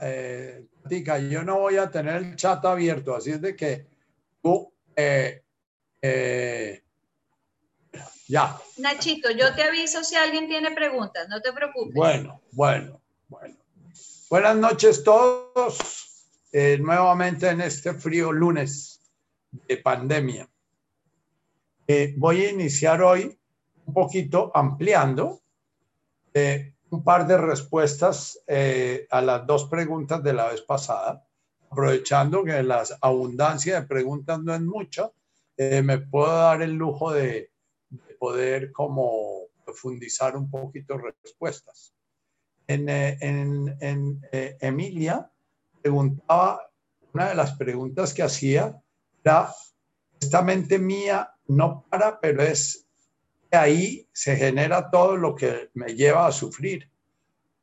eh, yo no voy a tener el chat abierto, así es de que tú, eh, eh, ya. Nachito, yo te aviso si alguien tiene preguntas, no te preocupes. Bueno, bueno, bueno. Buenas noches todos, eh, nuevamente en este frío lunes de pandemia. voy a iniciar hoy un poquito ampliando un par de respuestas eh, a las dos preguntas de la vez pasada, aprovechando que la abundancia de preguntas no es mucha, eh, me puedo dar el lujo de, poder como profundizar un poquito respuestas. En, eh, en, en Emilia preguntaba, una de las preguntas que hacía era, esta mente mía no para, pero es ahí se genera todo lo que me lleva a sufrir.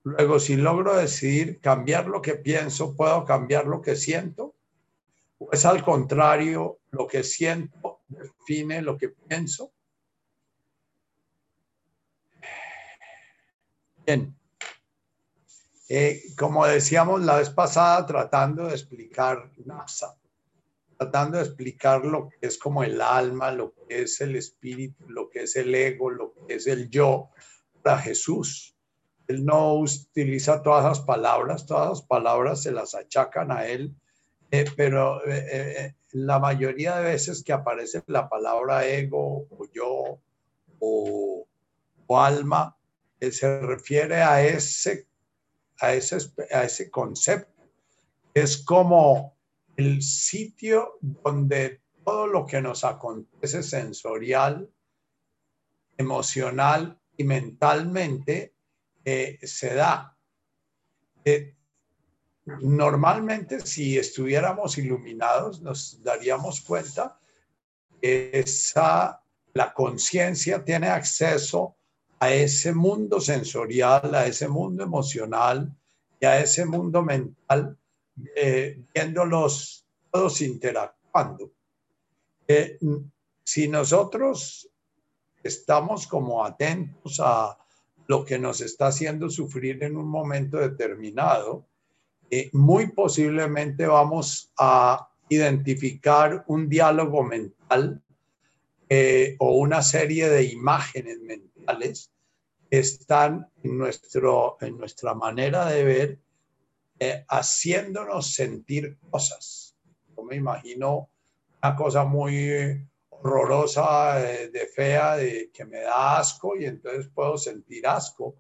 Luego, si logro decidir cambiar lo que pienso, ¿puedo cambiar lo que siento? ¿O es al contrario, lo que siento define lo que pienso? Bien. Eh, como decíamos la vez pasada, tratando de explicar NASA, tratando de explicar lo que es como el alma, lo que es el espíritu, lo que es el ego, lo que es el yo para Jesús. Él no utiliza todas las palabras, todas las palabras se las achacan a él, eh, pero eh, eh, la mayoría de veces que aparece la palabra ego o yo o, alma, se refiere a ese, a ese, a ese concepto. Es como el sitio donde todo lo que nos acontece sensorial, emocional y mentalmente eh, se da. Eh, normalmente si estuviéramos iluminados nos daríamos cuenta que esa, la conciencia tiene acceso a ese mundo sensorial, a ese mundo emocional y a ese mundo mental eh, viéndolos todos interactuando. Eh, si nosotros estamos como atentos a lo que nos está haciendo sufrir en un momento determinado, eh, muy posiblemente vamos a identificar un diálogo mental o una serie de imágenes mentales que están en, nuestro, en nuestra manera de ver eh, haciéndonos sentir cosas. Yo me imagino una cosa muy horrorosa, eh, de fea, de que me da asco y entonces puedo sentir asco.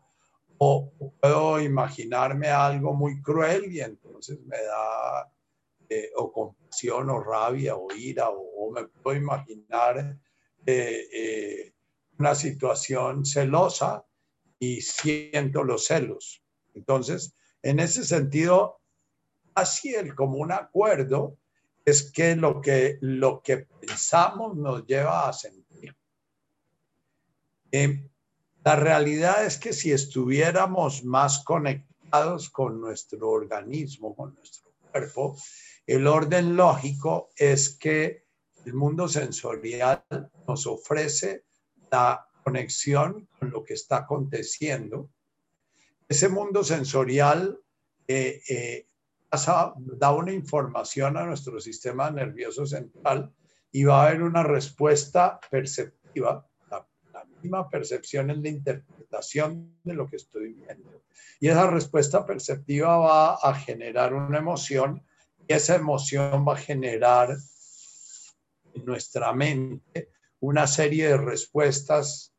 O, puedo imaginarme algo muy cruel y entonces me da eh, o compasión o rabia o ira o, me puedo imaginar una situación celosa y siento los celos. Entonces, en ese sentido, así el común acuerdo es que lo que, lo que pensamos nos lleva a sentir. Eh, la realidad es que si estuviéramos más conectados con nuestro organismo, con nuestro cuerpo, el orden lógico es que el mundo sensorial nos ofrece la conexión con lo que está aconteciendo ese mundo sensorial eh, eh, da una información a nuestro sistema nervioso central y va a haber una respuesta perceptiva. La, misma percepción es la interpretación de lo que estoy viendo. Y esa respuesta perceptiva va a generar una emoción y esa emoción va a generar en nuestra mente una serie de respuestas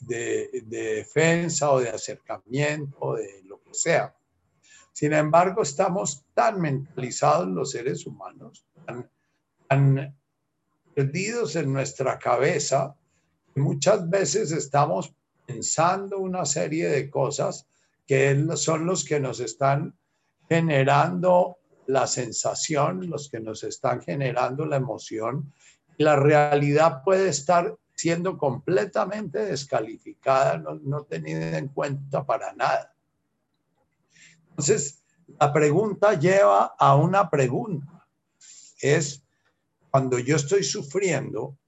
de, defensa o de acercamiento, de lo que sea. Sin embargo, estamos tan mentalizados los seres humanos, tan, perdidos en nuestra cabeza, que muchas veces estamos pensando una serie de cosas que son los que nos están generando la sensación, los que nos están generando la emoción. La realidad puede estar siendo completamente descalificada, no, tenida en cuenta para nada. Entonces, la pregunta lleva a una pregunta. Es, cuando yo estoy sufriendo,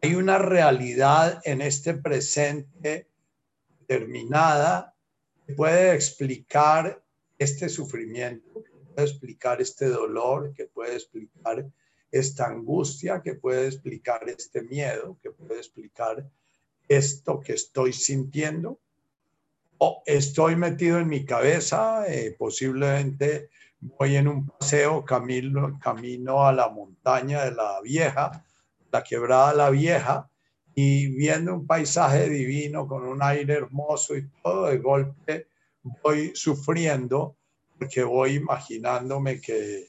hay una realidad en este presente determinada que puede explicar este sufrimiento, que puede explicar este dolor, que puede explicar esta angustia, que puede explicar este miedo, que puede explicar esto que estoy sintiendo. O estoy metido en mi cabeza, eh, posiblemente voy en un paseo, camino, camino a la montaña de la vieja, la quebrada la vieja, y viendo un paisaje divino con un aire hermoso y todo, de golpe voy sufriendo porque voy imaginándome que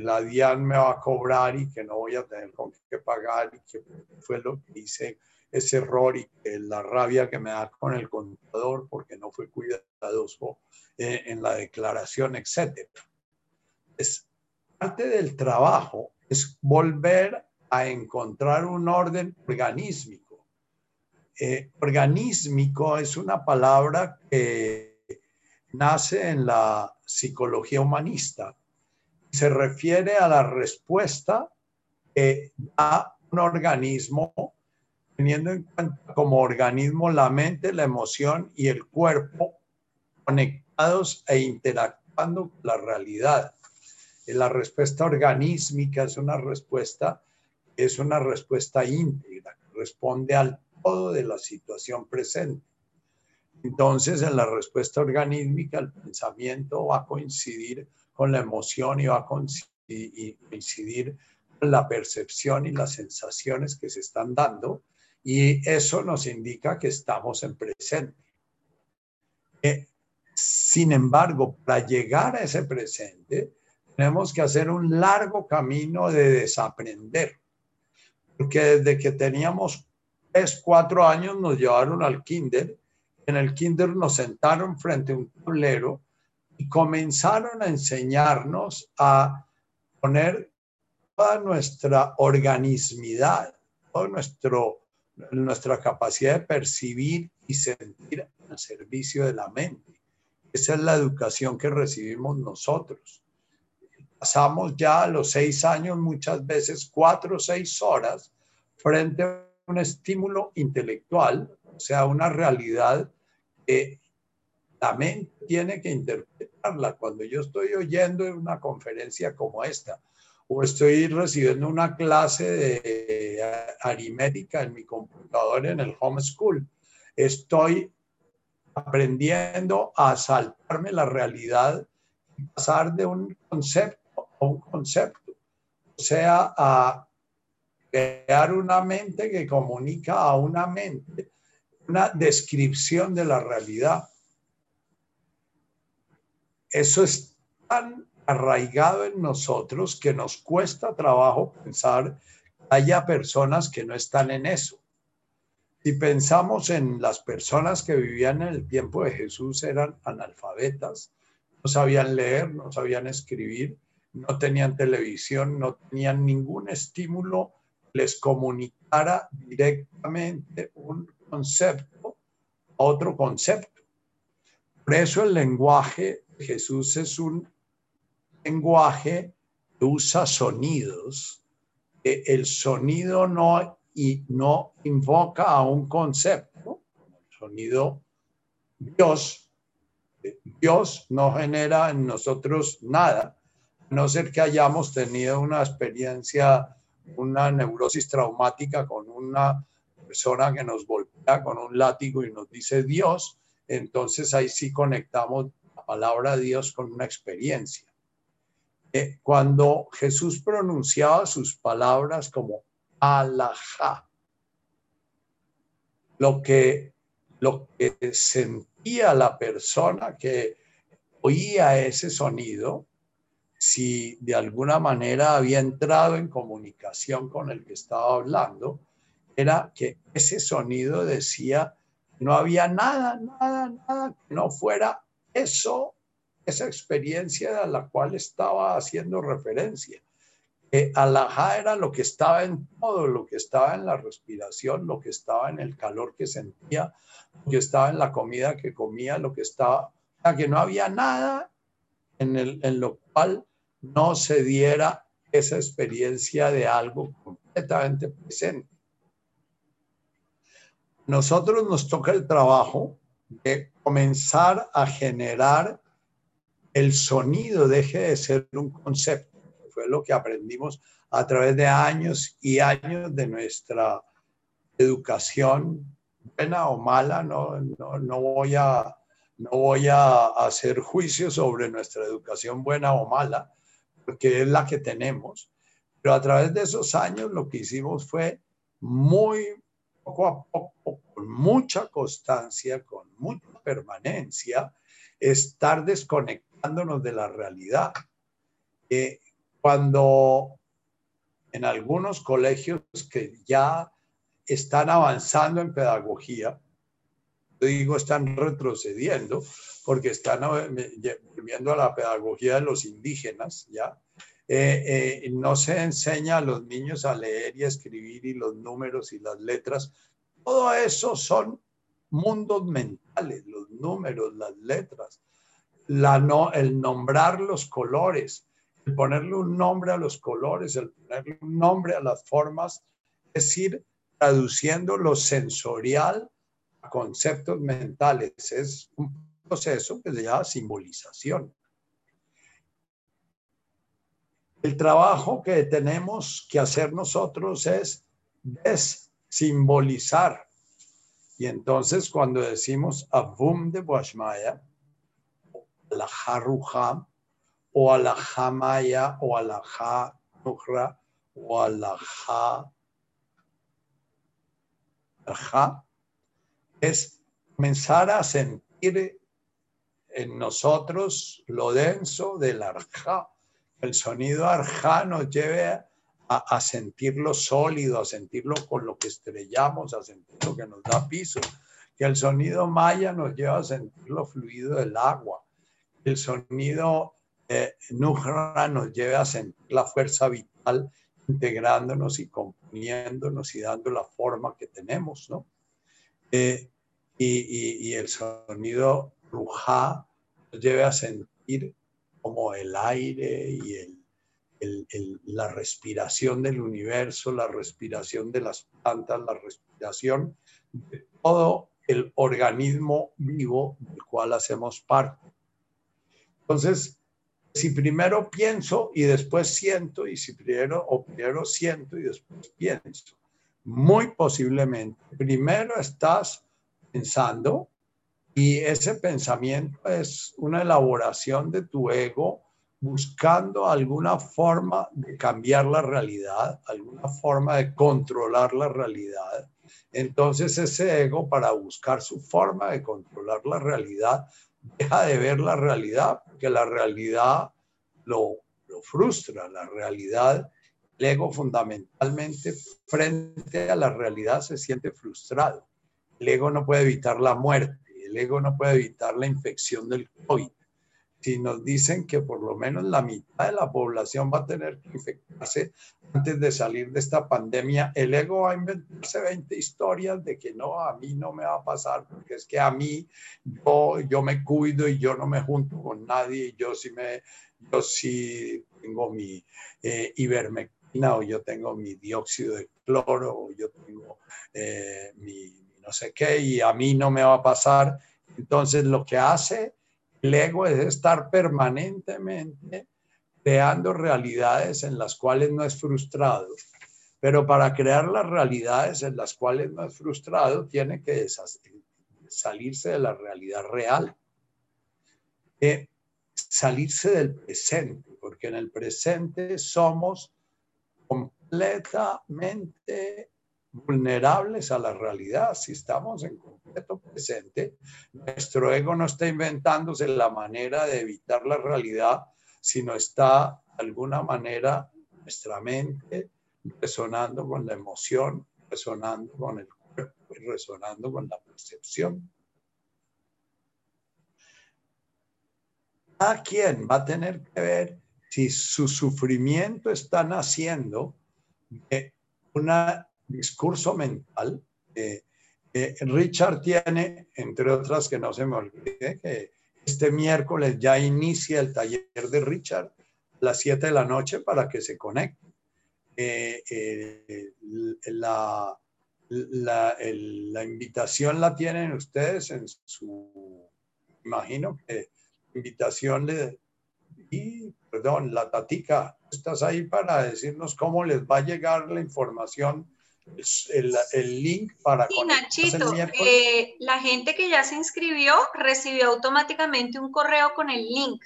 la DIAN me va a cobrar y que no voy a tener con qué pagar y que fue lo que hice ese error y la rabia que me da con el contador porque no fue cuidadoso eh, en la declaración, etc. Es parte del trabajo, es volver a encontrar un orden organísmico. Eh, organísmico es una palabra que nace en la psicología humanista. Se refiere a la respuesta que da un organismo teniendo en cuenta como organismo la mente, la emoción y el cuerpo conectados e interactuando con la realidad. La respuesta organísmica es una respuesta es una respuesta íntegra, responde al todo de la situación presente. Entonces, en la respuesta organísmica, el pensamiento va a coincidir con la emoción y va a coincidir la percepción y las sensaciones que se están dando, y eso nos indica que estamos en presente. Eh, sin embargo, para llegar a ese presente, tenemos que hacer un largo camino de desaprender porque desde que teníamos tres, cuatro años nos llevaron al kinder. En el kinder nos sentaron frente a un tablero y comenzaron a enseñarnos a poner toda nuestra organismidad, toda nuestro, nuestra capacidad de percibir y sentir al servicio de la mente. Esa es la educación que recibimos nosotros pasamos ya a los seis años muchas veces cuatro o seis horas frente a un estímulo intelectual, o sea, una realidad que mente tiene que interpretarla. Cuando yo estoy oyendo una conferencia como esta, o estoy recibiendo una clase de aritmética en mi computador en el homeschool, estoy aprendiendo a saltarme la realidad y pasar de un concepto un concepto, o sea, a crear una mente que comunica a una mente una descripción de la realidad. Eso es tan arraigado en nosotros que nos cuesta trabajo pensar que haya personas que no están en eso. Si pensamos en las personas que vivían en el tiempo de Jesús, eran analfabetas, no sabían leer, no sabían escribir, no tenían televisión, no tenían ningún estímulo que les comunicara directamente un concepto a otro concepto. Por eso el lenguaje Jesús es un lenguaje que usa sonidos. El sonido no, y no invoca a un concepto, el sonido Dios. Dios no genera en nosotros nada, no ser que hayamos tenido una experiencia, una neurosis traumática con una persona que nos golpea con un látigo y nos dice Dios, entonces ahí sí conectamos la palabra Dios con una experiencia. Eh, cuando Jesús pronunciaba sus palabras como alajá, lo que, lo que sentía la persona que oía ese sonido si de alguna manera había entrado en comunicación con el que estaba hablando, era que ese sonido decía, no había nada, nada, nada que no fuera eso, esa experiencia a la cual estaba haciendo referencia. Que alajá era lo que estaba en todo, lo que estaba en la respiración, lo que estaba en el calor que sentía, lo que estaba en la comida que comía, lo que estaba, o sea, que no había nada en, el, en lo cual no se diera esa experiencia de algo completamente presente. Nosotros nos toca el trabajo de comenzar a generar el sonido deje de ser un concepto. Fue lo que aprendimos a través de años y años de nuestra educación, buena o mala, no, no, voy, a, no voy a hacer juicio sobre nuestra educación buena o mala, porque es la que tenemos. Pero a través de esos años lo que hicimos fue muy poco a poco, con mucha constancia, con mucha permanencia, estar desconectándonos de la realidad. Eh, cuando en algunos colegios que ya están avanzando en pedagogía, digo están retrocediendo porque están volviendo a la pedagogía de los indígenas, ¿ya? Eh, eh, no se enseña a los niños a leer y a escribir y los números y las letras. Todo eso son mundos mentales, los números, las letras, la no, el nombrar los colores, el ponerle un nombre a los colores, el ponerle un nombre a las formas, es decir, traduciendo lo sensorial a conceptos mentales. Es un proceso que se llama simbolización. El trabajo que tenemos que hacer nosotros es desimbolizar. Y entonces cuando decimos Abum de Boashmaya, la Haruha, o a la Jamaya, o a la Ha o a la Ja, es comenzar a sentir en nosotros lo denso del arja el sonido arjá nos lleve a, sentirlo sólido, a sentirlo con lo que estrellamos, a sentir lo que nos da piso. Que el sonido maya nos lleva a sentir lo fluido del agua. El sonido eh, nujra nos lleve a sentir la fuerza vital integrándonos y componiéndonos y dando la forma que tenemos, ¿no? Eh, y, y, el sonido rujá nos lleve a sentir como el aire y el, la respiración del universo, la respiración de las plantas, la respiración de todo el organismo vivo del cual hacemos parte. Entonces, si primero pienso y después siento, y si primero o primero siento y después pienso, muy posiblemente primero estás pensando y ese pensamiento es una elaboración de tu ego buscando alguna forma de cambiar la realidad, alguna forma de controlar la realidad. Entonces ese ego para buscar su forma de controlar la realidad deja de ver la realidad porque la realidad lo, lo frustra, la realidad, el ego fundamentalmente frente a la realidad se siente frustrado. El ego no puede evitar la muerte el ego no puede evitar la infección del COVID. Si nos dicen que por lo menos la mitad de la población va a tener que infectarse antes de salir de esta pandemia, el ego va a inventarse 20 historias de que no, a mí no me va a pasar, porque es que a mí yo, yo me cuido y yo no me junto con nadie, y yo sí, me, yo sí tengo mi eh, ivermectina o yo tengo mi dióxido de cloro o yo tengo eh, mi no sé qué, y a mí no me va a pasar. Entonces lo que hace el ego es estar permanentemente creando realidades en las cuales no es frustrado. Pero para crear las realidades en las cuales no es frustrado, tiene que salirse de la realidad real. Eh, salirse del presente, porque en el presente somos completamente vulnerables a la realidad. Si estamos en completo presente, nuestro ego no está inventándose la manera de evitar la realidad, sino está de alguna manera nuestra mente resonando con la emoción, resonando con el cuerpo y resonando con la percepción. ¿A quién va a tener que ver si su sufrimiento está naciendo de una discurso mental. Eh, Richard tiene, entre otras que no se me olvide, que este miércoles ya inicia el taller de Richard a las 7 de la noche para que se conecte. Eh, eh, la, la, la, invitación la tienen ustedes en su, imagino que invitación le, Y, perdón, la tatica, estás ahí para decirnos cómo les va a llegar la información, el, el link para... Sí, Nachito, eh, la gente que ya se inscribió recibió automáticamente un correo con el link.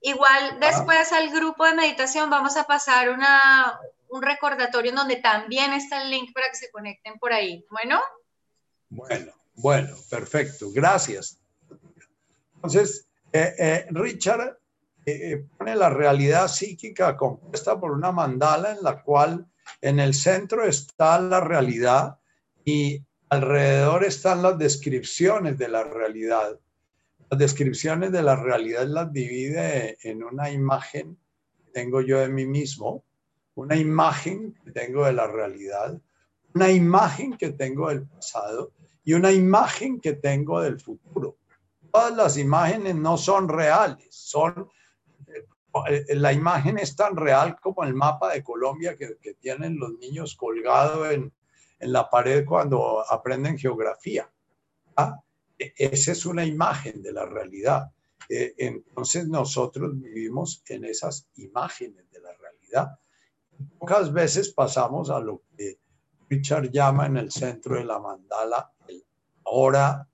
Igual ah. después al grupo de meditación vamos a pasar una, un recordatorio en donde también está el link para que se conecten por ahí. Bueno. Bueno, bueno, perfecto. Gracias. Entonces, eh, eh, Richard eh, pone la realidad psíquica compuesta por una mandala en la cual en el centro está la realidad y alrededor están las descripciones de la realidad. Las descripciones de la realidad las divide en una imagen que tengo yo de mí mismo, una imagen que tengo de la realidad, una imagen que tengo del pasado y una imagen que tengo del futuro. Todas las imágenes no son reales, son la imagen es tan real como el mapa de Colombia que, tienen los niños colgado en, la pared cuando aprenden geografía. ¿ah? E, esa es una imagen de la realidad. E, entonces nosotros vivimos en esas imágenes de la realidad Pocas veces pasamos a lo que Richard llama en el centro de la mandala el ahora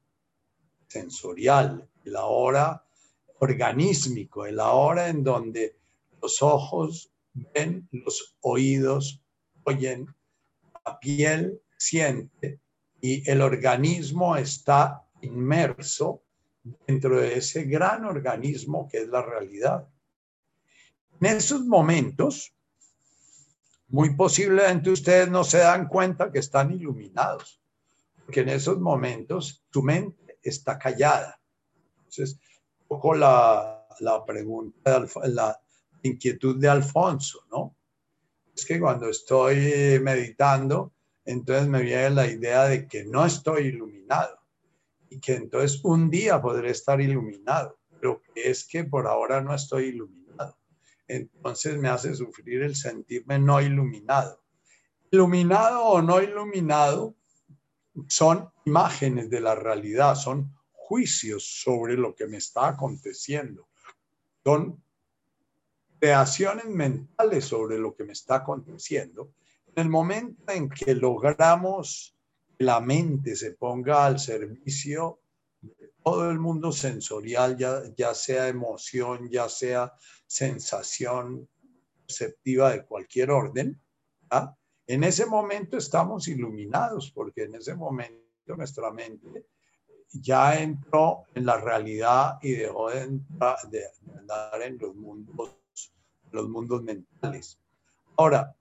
sensorial, el ahora organísmico, el ahora en donde los ojos ven, los oídos oyen, la piel siente y el organismo está inmerso dentro de ese gran organismo que es la realidad. En esos momentos, muy posiblemente ustedes no se dan cuenta que están iluminados, porque en esos momentos su mente está callada. Entonces, poco la, la pregunta, la inquietud de Alfonso, ¿no? Es que cuando estoy meditando, entonces me viene la idea de que no estoy iluminado y que entonces un día podré estar iluminado, pero que es que por ahora no estoy iluminado entonces me hace sufrir el sentirme no iluminado. Iluminado o no iluminado son imágenes de la realidad, son juicios sobre lo que me está aconteciendo, son creaciones mentales sobre lo que me está aconteciendo. En el momento en que logramos que la mente se ponga al servicio todo el mundo sensorial, ya, ya sea emoción, ya sea sensación perceptiva de cualquier orden, ¿ah? en ese momento estamos iluminados, porque en ese momento nuestra mente ya entró en la realidad y dejó de, entrar, de andar en los mundos, los mundos mentales. Ahora,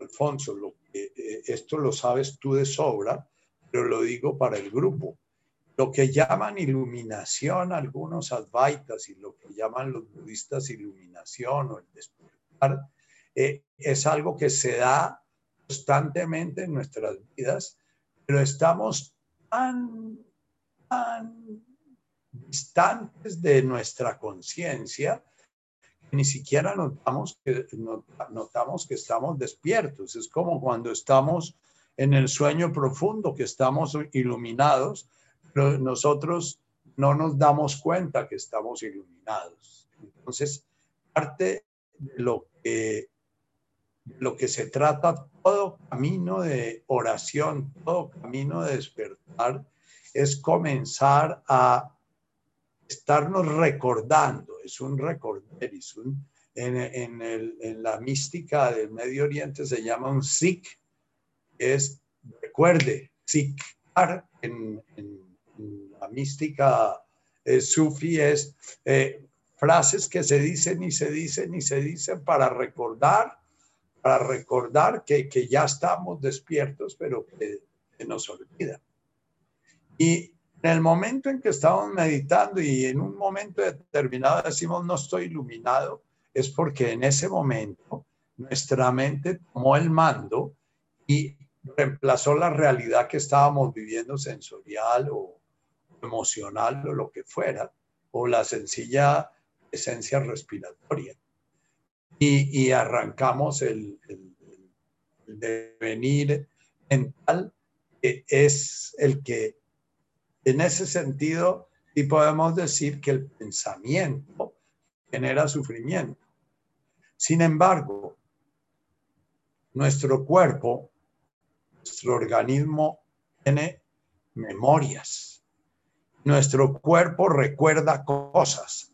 Alfonso, lo eh, esto lo sabes tú de sobra, pero lo digo para el grupo lo que llaman iluminación algunos advaitas y lo que llaman los budistas iluminación o el despertar, eh, es algo que se da constantemente en nuestras vidas, pero estamos tan, tan distantes de nuestra conciencia que ni siquiera notamos que, notamos que estamos despiertos. Es como cuando estamos en el sueño profundo, que estamos iluminados, pero nosotros no nos damos cuenta que estamos iluminados. Entonces, parte de lo que, lo que se trata, todo camino de oración, todo camino de despertar, es comenzar a estarnos recordando, es un recordar, es un, en, en, el, en, la mística del Medio Oriente se llama un sik, es recuerde, sikar en, en la mística eh, sufi es eh, frases que se dicen y se dicen y se dicen para recordar, para recordar que, ya estamos despiertos, pero que, nos olvida. Y en el momento en que estamos meditando y en un momento determinado decimos no estoy iluminado, es porque en ese momento nuestra mente tomó el mando y reemplazó la realidad que estábamos viviendo sensorial o, emocional o lo que fuera, o la sencilla esencia respiratoria. Y, arrancamos el, devenir mental, que es el que, en ese sentido, y podemos decir que el pensamiento genera sufrimiento. Sin embargo, nuestro cuerpo, nuestro organismo tiene memorias. Nuestro cuerpo recuerda cosas.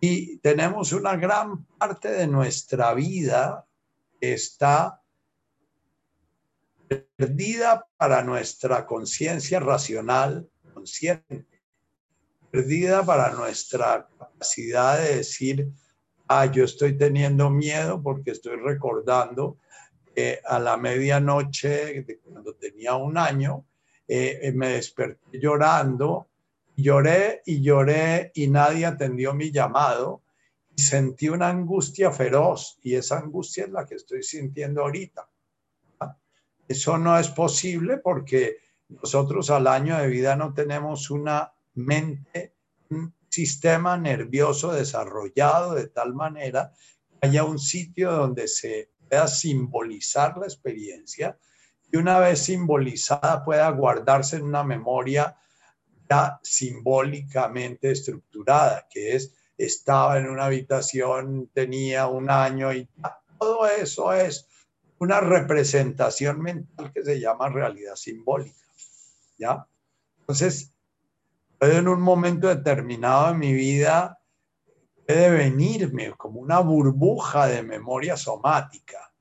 Y tenemos una gran parte de nuestra vida que está perdida para nuestra conciencia racional consciente, perdida para nuestra capacidad de decir, ah, yo estoy teniendo miedo porque estoy recordando que a la medianoche, de cuando tenía un año, eh, eh, me desperté llorando, lloré y lloré y nadie atendió mi llamado y sentí una angustia feroz y esa angustia es la que estoy sintiendo ahorita. Eso no es posible porque nosotros al año de vida no tenemos una mente, un sistema nervioso desarrollado de tal manera que haya un sitio donde se pueda simbolizar la experiencia y una vez simbolizada pueda guardarse en una memoria ya simbólicamente estructurada, que es estaba en una habitación, tenía un año y todo eso es una representación mental que se llama realidad simbólica. ¿Ya? Entonces, en un momento determinado de mi vida puede venirme como una burbuja de memoria somática,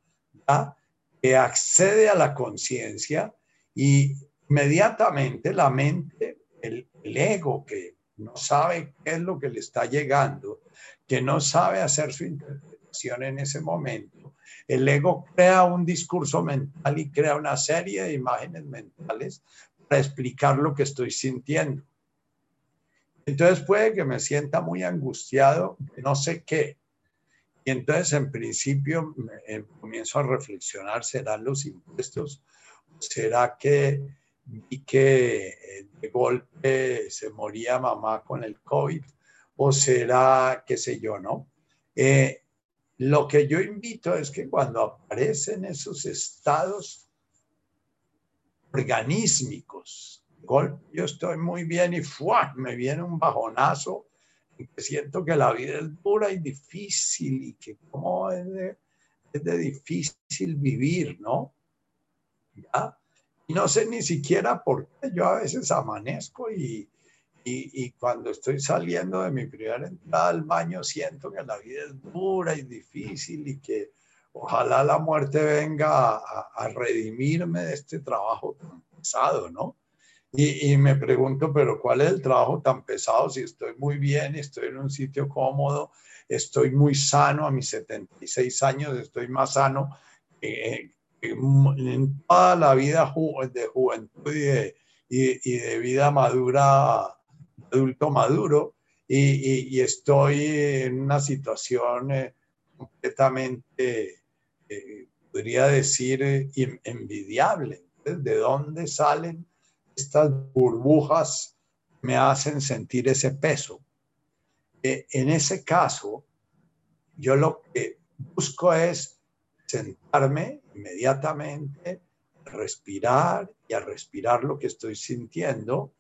¿ya? que accede a la conciencia y inmediatamente la mente, el, el ego que no sabe qué es lo que le está llegando, que no sabe hacer su interpretación en ese momento, el ego crea un discurso mental y crea una serie de imágenes mentales para explicar lo que estoy sintiendo. Entonces puede que me sienta muy angustiado, no sé qué. Y entonces en principio eh, comienzo a reflexionar, ¿serán los impuestos? ¿Será que vi que eh, de golpe se moría mamá con el COVID? ¿O será, qué sé yo, no? Eh, lo que yo invito es que cuando aparecen esos estados organísmicos, yo estoy muy bien y ¡fua! me viene un bajonazo, y que siento que la vida es dura y difícil y que cómo es de, es de difícil vivir, ¿no? ¿Ya? Y no sé ni siquiera por qué yo a veces amanezco y, y, cuando estoy saliendo de mi primera entrada al baño, siento que la vida es dura y difícil y que ojalá la muerte venga a, redimirme de este trabajo tan pesado, ¿no? Y, y, me pregunto, pero ¿cuál es el trabajo tan pesado si estoy muy bien, estoy en un sitio cómodo, estoy muy sano, a mis 76 años estoy más sano que, en toda la vida de juventud y de, y de vida madura adulto maduro y, estoy en una situación eh, completamente, eh, podría decir, eh, envidiable. ¿De dónde salen estas burbujas me hacen sentir ese peso? en ese caso, yo lo que busco es sentarme inmediatamente, respirar y a respirar lo que estoy sintiendo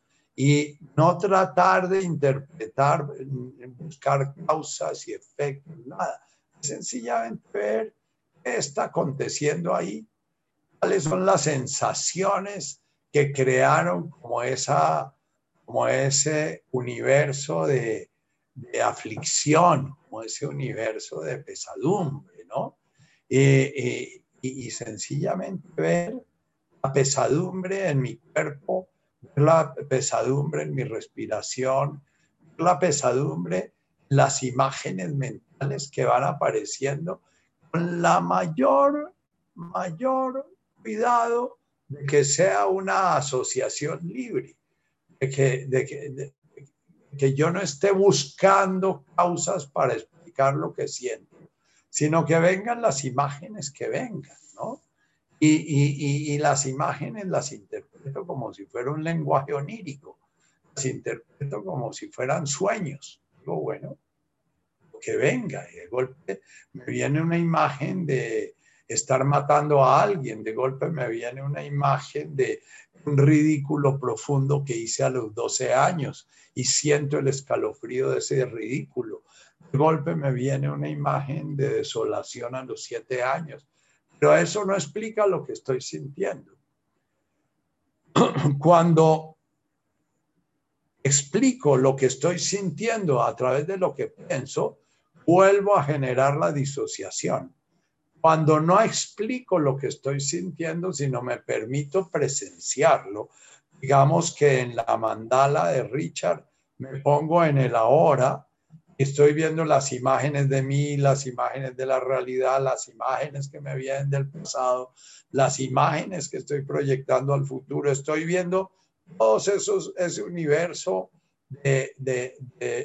y no tratar de interpretar, buscar causas y efectos, nada. Sencillamente ver qué está aconteciendo ahí, cuáles son las sensaciones que crearon como, esa, como ese universo de, aflicción, como ese universo de pesadumbre, ¿no? y, y sencillamente ver la pesadumbre en mi cuerpo la pesadumbre en mi respiración, la pesadumbre, las imágenes mentales que van apareciendo con la mayor, mayor cuidado de que sea una asociación libre, de que, de que, que yo no esté buscando causas para explicar lo que siento, sino que vengan las imágenes que vengan, ¿no? Y, y, y, las imágenes las interpreto como si fuera un lenguaje onírico, las interpreto como si fueran sueños. Digo, bueno, que venga, y de golpe me viene una imagen de estar matando a alguien, de golpe me viene una imagen de un ridículo profundo que hice a los 12 años y siento el escalofrío de ese ridículo. de golpe me viene una imagen de desolación a los siete años, pero eso no explica lo que estoy sintiendo. Cuando explico lo que estoy sintiendo a través de lo que pienso, vuelvo a generar la disociación. Cuando no explico lo que estoy sintiendo, sino me permito presenciarlo, digamos que en la mandala de Richard me pongo en el ahora, estoy viendo las imágenes de mí, las imágenes de la realidad, las imágenes que me vienen del pasado, las imágenes que estoy proyectando al futuro, estoy viendo todos esos, ese universo de,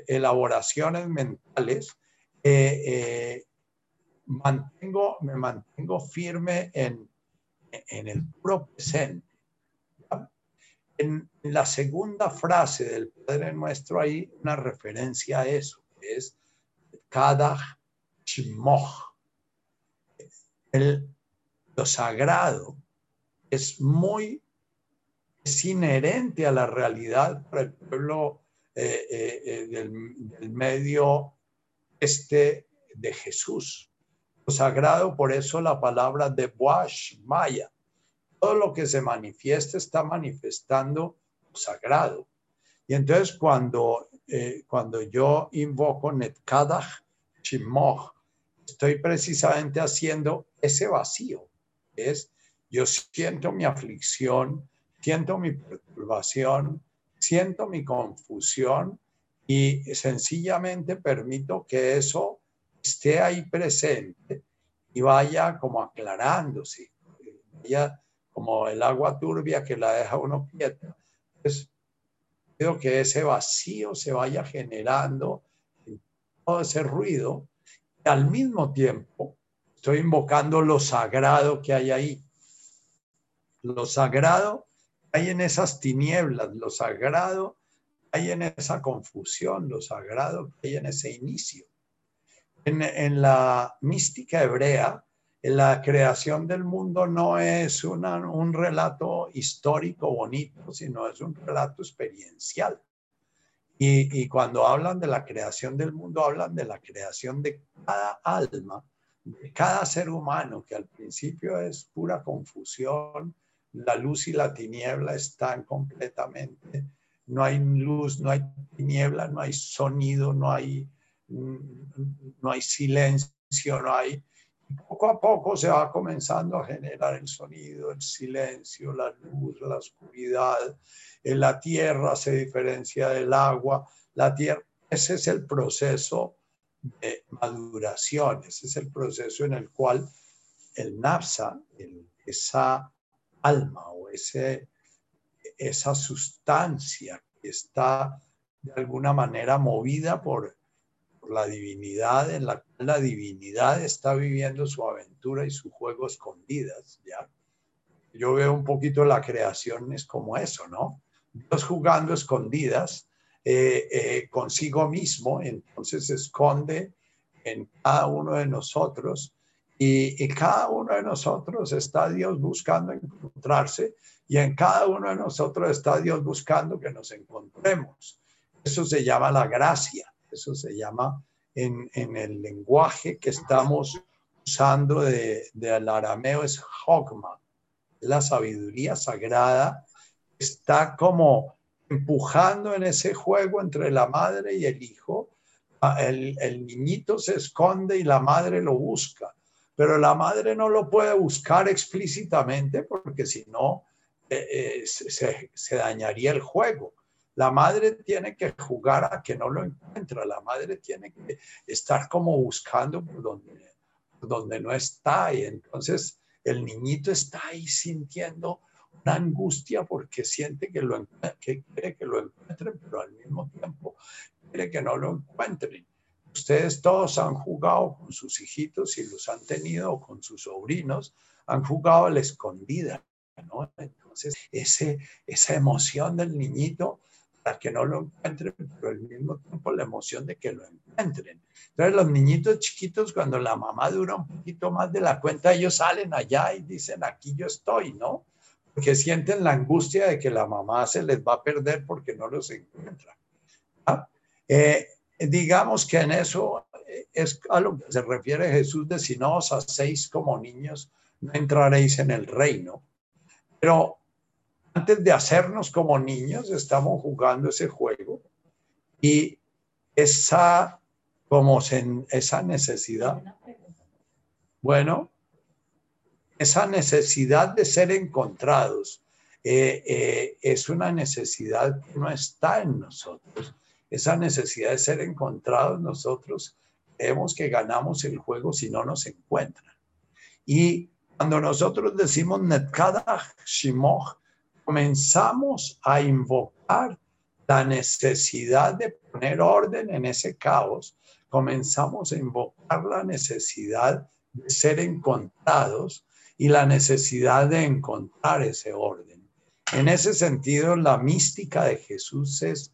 elaboraciones mentales. Eh, mantengo, me mantengo firme en, en el puro presente. En, la segunda frase del Padre Nuestro hay una referencia a eso, es cada shimoch. El, lo sagrado es muy, es inherente a la realidad para el pueblo eh, eh, eh, del, del medio este de Jesús sagrado, por eso la palabra de Boash, Maya. Todo lo que se manifiesta está manifestando lo sagrado. Y entonces cuando, eh, cuando yo invoco Netkadach Shimoch, estoy precisamente haciendo ese vacío. Es, yo siento mi aflicción, siento mi perturbación, siento mi confusión y sencillamente permito que eso esté ahí presente y vaya como aclarándose, vaya como el agua turbia que la deja uno quieta. Entonces, que ese vacío se vaya generando, todo ese ruido, y al mismo tiempo estoy invocando lo sagrado que hay ahí. Lo sagrado hay en esas tinieblas, lo sagrado hay en esa confusión, lo sagrado hay en ese inicio. En, la mística hebrea, la creación del mundo no es un relato histórico bonito, sino es un relato experiencial. Y, y, cuando hablan de la creación del mundo, hablan de la creación de cada alma, de cada ser humano, que al principio es pura confusión, la luz y la tiniebla están completamente, no hay luz, no hay tiniebla, no hay sonido, no hay no hay silencio, no hay... Poco a poco se va comenzando a generar el sonido, el silencio, la luz, la oscuridad. La tierra se diferencia del agua. La tierra, ese es el proceso de maduración, ese es el proceso en el cual el napsa, esa alma o ese, esa sustancia que está de alguna manera movida por la divinidad, en la la divinidad está viviendo su aventura y su juego escondidas, ¿ya? Yo veo un poquito la creación es como eso, ¿no? Dios jugando escondidas eh, eh, consigo mismo, entonces se esconde en cada uno de nosotros y, y, cada uno de nosotros está Dios buscando encontrarse y en cada uno de nosotros está Dios buscando que nos encontremos. Eso se llama la gracia. Eso se llama en, el lenguaje que estamos usando del de, arameo es hogma, la sabiduría sagrada, está como empujando en ese juego entre la madre y el hijo. Ah, el, niñito se esconde y la madre lo busca, pero la madre no lo puede buscar explícitamente porque si no eh, eh, se dañaría el juego. La madre tiene que jugar a que no lo encuentra, la madre tiene que estar como buscando por donde, donde no está y entonces el niñito está ahí sintiendo una angustia porque siente que, lo, que quiere que lo encuentren, pero al mismo tiempo quiere que no lo encuentren. Ustedes todos han jugado con sus hijitos y los han tenido con sus sobrinos, han jugado a la escondida, ¿no? Entonces, ese, esa emoción del niñito que no lo encuentren, pero al mismo tiempo la emoción de que lo encuentren. Entonces los niñitos chiquitos, cuando la mamá dura un poquito más de la cuenta, ellos salen allá y dicen, aquí yo estoy, ¿no? Porque sienten la angustia de que la mamá se les va a perder porque no los encuentra. Eh, digamos que en eso es a lo que se refiere Jesús de si no os hacéis como niños, no entraréis en el reino. Pero antes de hacernos como niños, estamos jugando ese juego y esa, como esa necesidad, bueno, esa necesidad de ser encontrados eh, eh, es una necesidad que no está en nosotros. Esa necesidad de ser encontrados nosotros, creemos que ganamos el juego si no nos encuentran. Y cuando nosotros decimos Netkadach Shimoch, comenzamos a invocar la necesidad de poner orden en ese caos, comenzamos a invocar la necesidad de ser encontrados y la necesidad de encontrar ese orden. En ese sentido, la mística de Jesús es,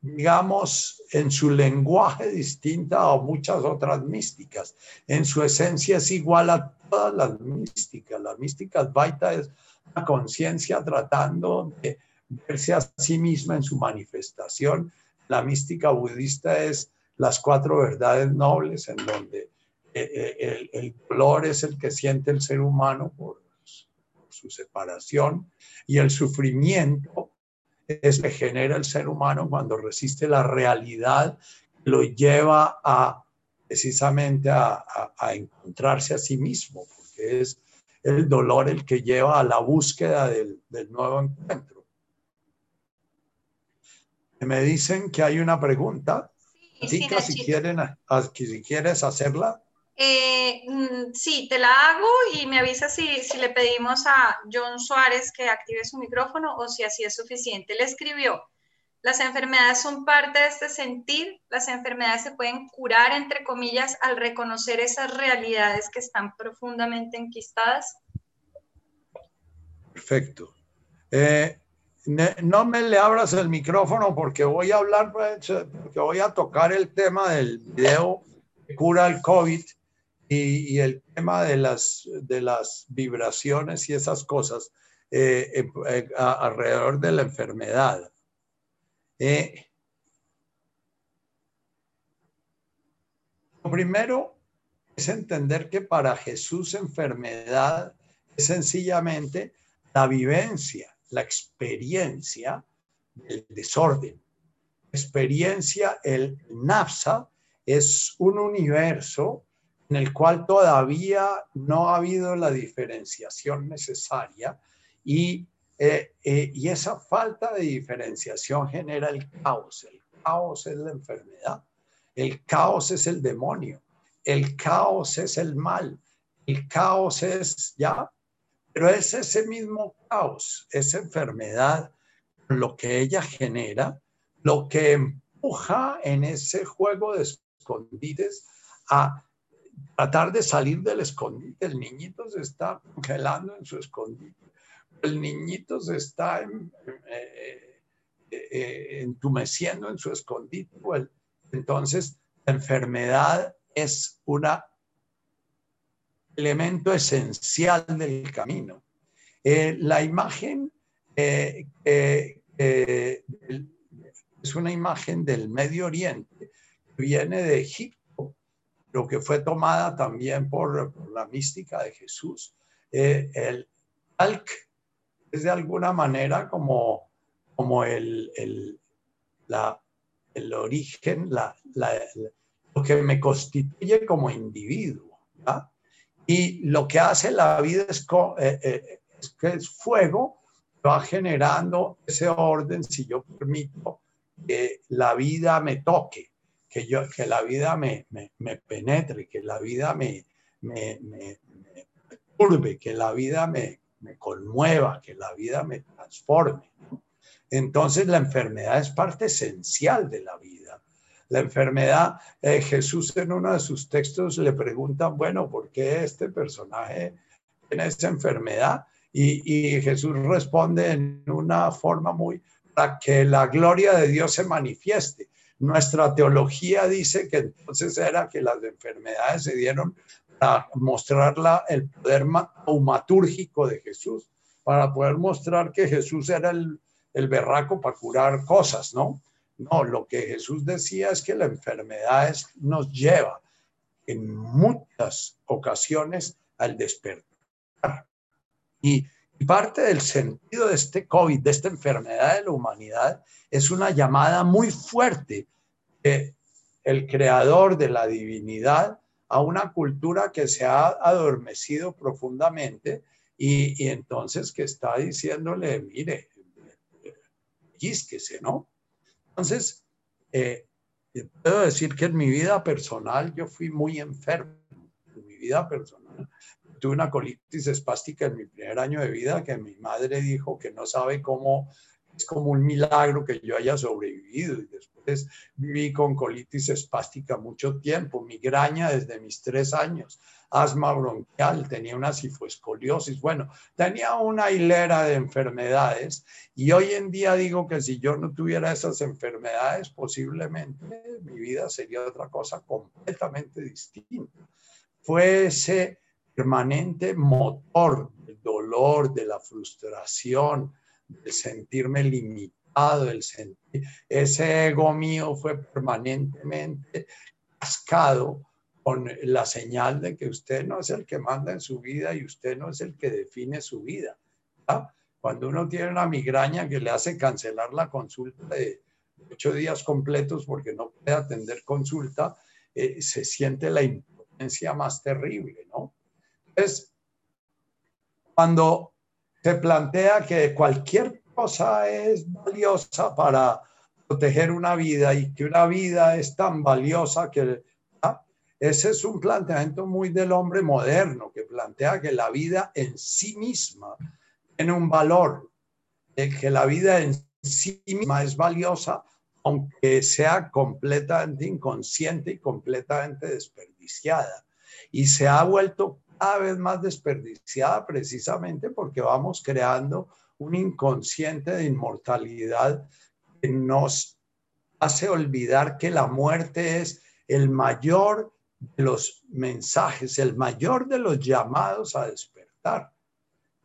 digamos, en su lenguaje distinta a muchas otras místicas. En su esencia es igual a todas las místicas. La mística Advaita es una conciencia tratando de verse a sí misma en su manifestación. La mística budista es las cuatro verdades nobles en donde eh, eh, el, dolor es el que siente el ser humano por, su separación y el sufrimiento es que genera el ser humano cuando resiste la realidad, lo lleva a precisamente a, encontrarse a sí mismo, porque es el dolor el que lleva a la búsqueda del, nuevo encuentro. Me dicen que hay una pregunta. Sí, si, quieren, si quieres hacerla. Eh, mm, sí, te la hago y me avisa si, si le pedimos a John Suárez que active su micrófono o si así es suficiente. Le escribió, las enfermedades son parte de este sentir, las enfermedades se pueden curar, entre comillas, al reconocer esas realidades que están profundamente enquistadas. Perfecto. Eh, no me le abras el micrófono porque voy a hablar, pues, porque voy a tocar el tema del video que cura el COVID y, el tema de las, de las vibraciones y esas cosas eh, eh, alrededor de la enfermedad. Lo primero es entender que para Jesús enfermedad es sencillamente la vivencia, la experiencia del desorden. Experiencia, el NAFSA es un universo en el cual todavía no ha habido la diferenciación necesaria y, eh, eh, y esa falta de diferenciación genera el caos. El caos es la enfermedad, el caos es el demonio, el caos es el mal, el caos es ya, pero es ese mismo caos, esa enfermedad, lo que ella genera, lo que empuja en ese juego de escondites a tratar de salir del escondite. El niñito se está congelando en su escondite. El niñito se está eh, eh, eh, entumeciendo en su escondite. Entonces, la enfermedad es un elemento esencial del camino. la imagen es una imagen del Medio Oriente que viene de Egipto lo que fue tomada también por, la mística de Jesús. El alc es de alguna manera como, como el, el, la, el origen, la, lo que me constituye como individuo. Y lo que hace la vida es, eh, eh, es que es fuego, va generando ese orden, si yo permito que la vida me toque que, yo, que la vida me, me, penetre, que la vida me, me, me, turbe, que la vida me, conmueva, que la vida me transforme. Entonces la enfermedad es parte esencial de la vida. La enfermedad, eh, Jesús en uno de sus textos le pregunta, bueno, ¿por qué este personaje tiene esta enfermedad? Y, y Jesús responde en una forma muy, para que la gloria de Dios se manifieste. Nuestra teología dice que entonces era que las enfermedades se dieron para mostrar el poder taumatúrgico de Jesús, para poder mostrar que Jesús era el, el berraco para curar cosas, ¿no? No, lo que Jesús decía es que la enfermedad nos lleva en muchas ocasiones al despertar. Y parte del sentido de este COVID, de esta enfermedad de la humanidad, es una llamada muy fuerte de el creador de la divinidad a una cultura que se ha adormecido profundamente y, entonces que está diciéndole, mire, quísquese, ¿no? Entonces, eh, puedo decir que en mi vida personal yo fui muy enfermo, en mi vida personal. Tuve una colitis espástica en mi primer año de vida que mi madre dijo que no sabe cómo es como un milagro que yo haya sobrevivido y después viví con colitis espástica mucho tiempo, migraña desde mis tres años, asma bronquial, tenía una sifoescoliosis, bueno, tenía una hilera de enfermedades y hoy en día digo que si yo no tuviera esas enfermedades, posiblemente mi vida sería otra cosa completamente distinta. Fue ese permanente motor del dolor, de la frustración, el sentirme limitado, el sentir, ese ego mío fue permanentemente cascado con la señal de que usted no es el que manda en su vida y usted no es el que define su vida. Cuando uno tiene una migraña que le hace cancelar la consulta de ocho días completos porque no puede atender consulta, eh, se siente la impotencia más terrible, ¿no? Entonces, cuando se plantea que cualquier cosa es valiosa para proteger una vida y que una vida es tan valiosa que ese es un planteamiento muy del hombre moderno que plantea que la vida en sí misma tiene un valor, que la vida en sí misma es valiosa aunque sea completamente inconsciente y completamente desperdiciada. Y se ha vuelto cada vez más desperdiciada precisamente porque vamos creando un inconsciente de inmortalidad que nos hace olvidar que la muerte es el mayor de los mensajes, el mayor de los llamados a despertar.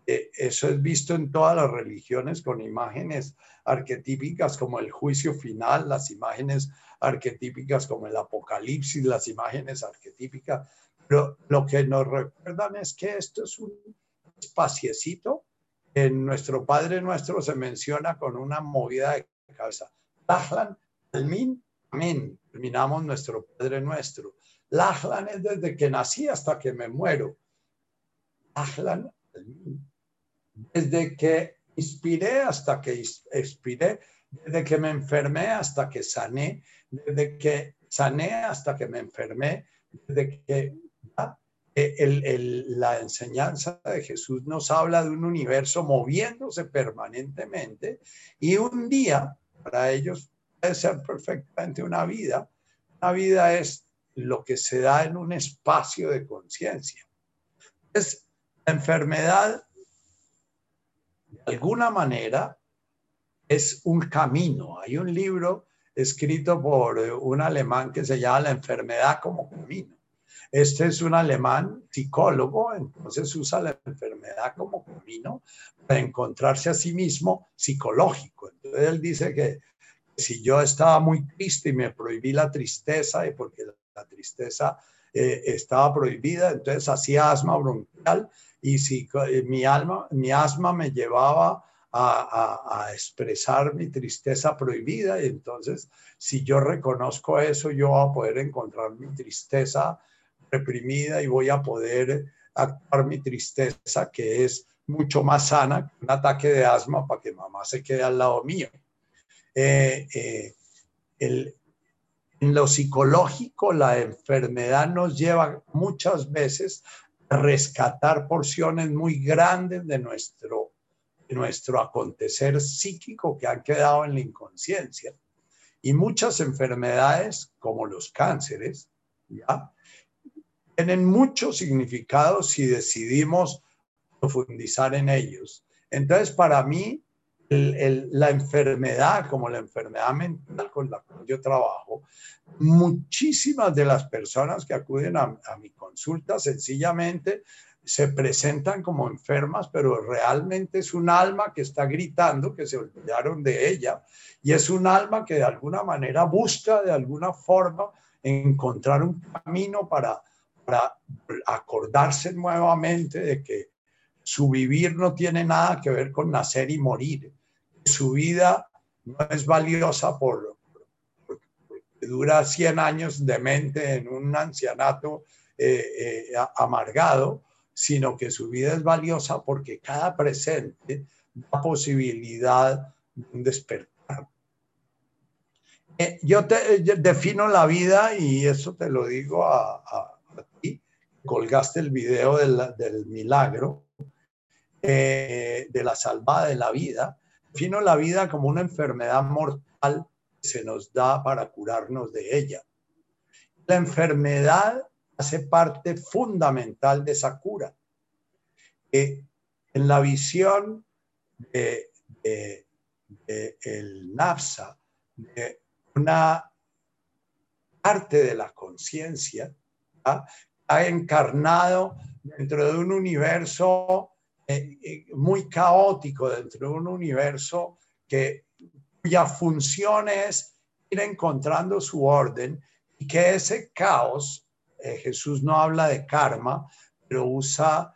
Eh, eso es visto en todas las religiones con imágenes arquetípicas como el juicio final, las imágenes arquetípicas como el apocalipsis, las imágenes arquetípicas pero lo que nos recuerdan es que esto es un espaciecito. En nuestro Padre Nuestro se menciona con una movida de cabeza. Lachlan, Almin, Amén. Terminamos nuestro Padre Nuestro. Lachlan es desde que nací hasta que me muero. Lachlan, Desde que inspiré hasta que expiré, desde que me enfermé hasta que sané, desde que sané hasta que me enfermé, desde que la enseñanza de Jesús nos habla de un universo moviéndose permanentemente y un día para ellos puede ser perfectamente una vida. Una vida es lo que se da en un espacio de conciencia. Es la enfermedad, de alguna manera, es un camino. Hay un libro escrito por un alemán que se llama La enfermedad como camino. Este es un alemán psicólogo, entonces usa la enfermedad como camino para encontrarse a sí mismo psicológico. Entonces él dice que si yo estaba muy triste y me prohibí la tristeza y porque la tristeza eh, estaba prohibida, entonces hacía asma bronquial y si eh, mi, alma, mi asma me llevaba a, a, expresar mi tristeza prohibida y entonces si yo reconozco eso, yo voy a poder encontrar mi tristeza reprimida y voy a poder actuar mi tristeza, que es mucho más sana que un ataque de asma para que mamá se quede al lado mío. Eh, eh, en lo psicológico, la enfermedad nos lleva muchas veces a rescatar porciones muy grandes de nuestro, de nuestro acontecer psíquico que han quedado en la inconsciencia. Y muchas enfermedades, como los cánceres, ¿ya? Tienen mucho significado si decidimos profundizar en ellos. Entonces, para mí, la enfermedad, como la enfermedad mental con la que yo trabajo, muchísimas de las personas que acuden a, mi consulta sencillamente se presentan como enfermas, pero realmente es un alma que está gritando que se olvidaron de ella y es un alma que de alguna manera busca de alguna forma encontrar un camino para, para acordarse nuevamente de que su vivir no tiene nada que ver con nacer y morir. Su vida no es valiosa por, dura 100 años de mente en un ancianato eh, eh, amargado, sino que su vida es valiosa porque cada presente da posibilidad de un despertar. Eh, yo te defino la vida y eso te lo digo a, ti, colgaste el video del, milagro, de la salvada de la vida. Defino la vida como una enfermedad mortal se nos da para curarnos de ella. La enfermedad hace parte fundamental de esa cura. en la visión de, el NAFSA, de una parte de la conciencia, ha encarnado dentro de un universo eh, eh, muy caótico, dentro de un universo que cuya función es ir encontrando su orden y que ese caos, eh, Jesús no habla de karma, pero usa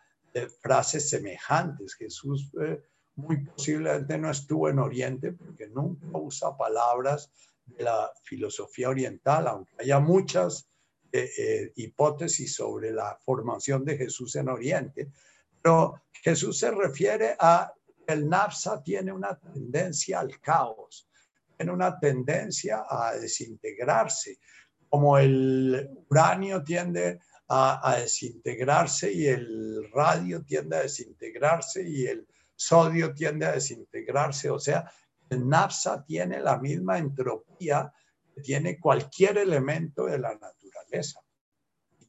frases semejantes. Jesús muy posiblemente no estuvo en Oriente porque nunca usa palabras de la filosofía oriental, aunque haya muchas hipótesis sobre la formación de Jesús en Oriente, pero Jesús se refiere a el nafsa tiene una tendencia al caos, tiene una tendencia a desintegrarse, como el uranio tiende a, desintegrarse y el radio tiende a desintegrarse y el sodio tiende a desintegrarse. O sea, el nafsa tiene la misma entropía que tiene cualquier elemento de la naturaleza.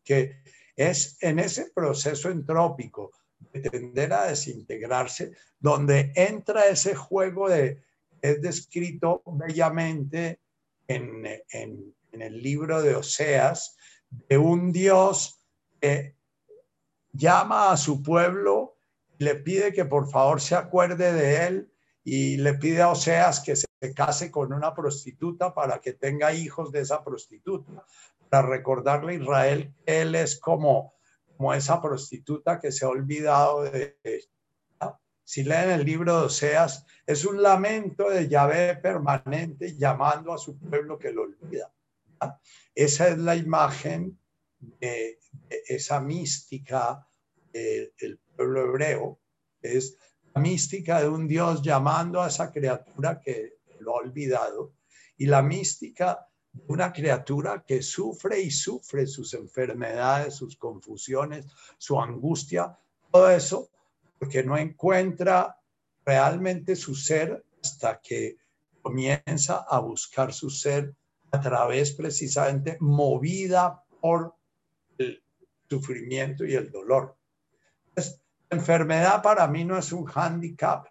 Que es en ese proceso entrópico de tender a desintegrarse, donde entra ese juego de, es descrito bellamente en, en, en el libro de Oseas, de un Dios que llama a su pueblo, le pide que por favor se acuerde de él y le pide a Oseas que se case con una prostituta para que tenga hijos de esa prostituta, para recordarle a Israel que él es como como esa prostituta que se ha olvidado de... Si leen el libro de Oseas, es un lamento de Yahvé permanente llamando a su pueblo que lo olvida. Esa es la imagen de, esa mística del pueblo hebreo, es la mística de un Dios llamando a esa criatura que lo ha olvidado y la mística una criatura que sufre y sufre sus enfermedades, sus confusiones, su angustia, todo eso, porque no encuentra realmente su ser hasta que comienza a buscar su ser a través precisamente movida por el sufrimiento y el dolor. enfermedad para mí no es un hándicap,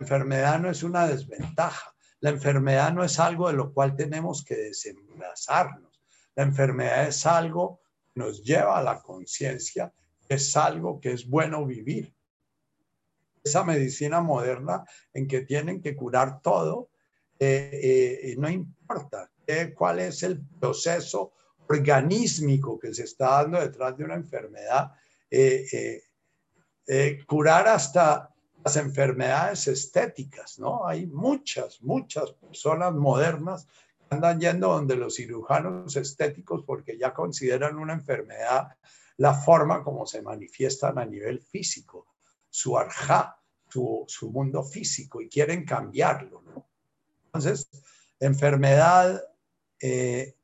enfermedad no es una desventaja, la enfermedad no es algo de lo cual tenemos que desembarazarnos. La enfermedad es algo que nos lleva a la conciencia, es algo que es bueno vivir. Esa medicina moderna en que tienen que curar todo, eh, eh, no importa cuál es el proceso organísmico que se está dando detrás de una enfermedad, eh, curar hasta las enfermedades estéticas, ¿no? Hay muchas, muchas personas modernas que andan yendo donde los cirujanos estéticos porque ya consideran una enfermedad la forma como se manifiestan a nivel físico, su arjá, su, su mundo físico y quieren cambiarlo. Entonces, enfermedad eh,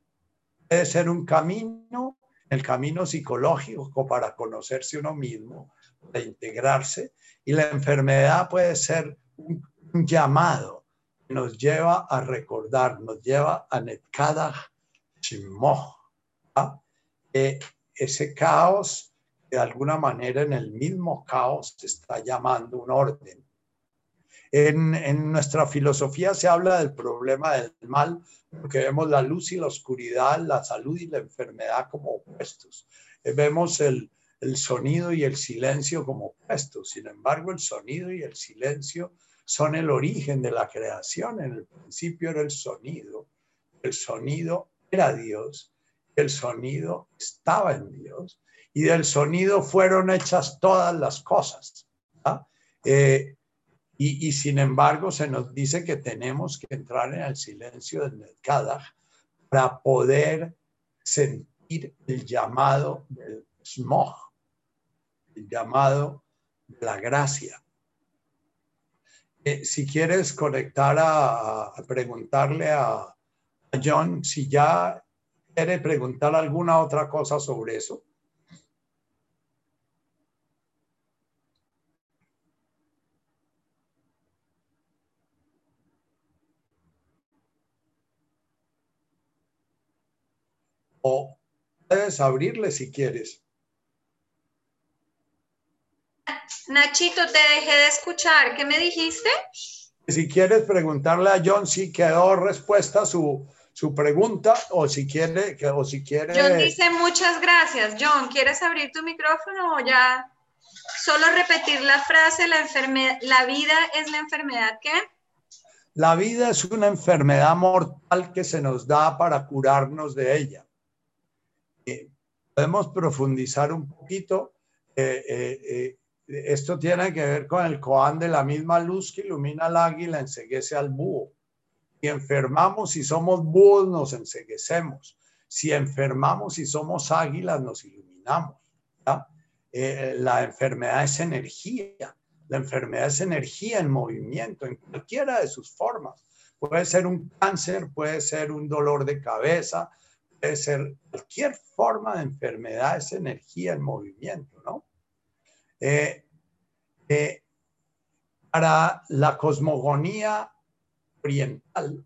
puede ser un camino, el camino psicológico para conocerse uno mismo, para integrarse, y la enfermedad puede ser un, llamado que nos lleva a recordar, nos lleva a Netkada Shimoh, ese caos, de alguna manera en el mismo caos está llamando un orden. En, en, nuestra filosofía se habla del problema del mal, porque vemos la luz y la oscuridad, la salud y la enfermedad como opuestos. Vemos el, el sonido y el silencio como opuestos. Sin embargo, el sonido y el silencio son el origen de la creación. En el principio era el sonido. El sonido era Dios. El sonido estaba en Dios. Y del sonido fueron hechas todas las cosas. Eh, y, sin embargo, se nos dice que tenemos que entrar en el silencio del Nedkadach para poder sentir el llamado del smog, llamado la gracia. Eh, si quieres conectar a, preguntarle a, John si ya quiere preguntar alguna otra cosa sobre eso. O puedes abrirle si quieres. Nachito, te dejé de escuchar. ¿Qué me dijiste? Si quieres preguntarle a John si quedó respuesta su, su pregunta o si quiere o si quiere John dice muchas gracias. John, ¿quieres abrir tu micrófono o ya solo repetir la frase la enfermedad la vida es la enfermedad qué? La vida es una enfermedad mortal que se nos da para curarnos de ella. Eh, podemos profundizar un poquito eh, eh, esto tiene que ver con el Koan de la misma luz que ilumina al águila, enseguece al búho. Si enfermamos y somos búhos, nos enseguecemos. Si enfermamos y somos águilas, nos iluminamos. Eh, la enfermedad es energía. La enfermedad es energía en movimiento, en cualquiera de sus formas. Puede ser un cáncer, puede ser un dolor de cabeza, puede ser cualquier forma de enfermedad, es energía en movimiento, ¿no? Eh, eh, para la cosmogonía oriental,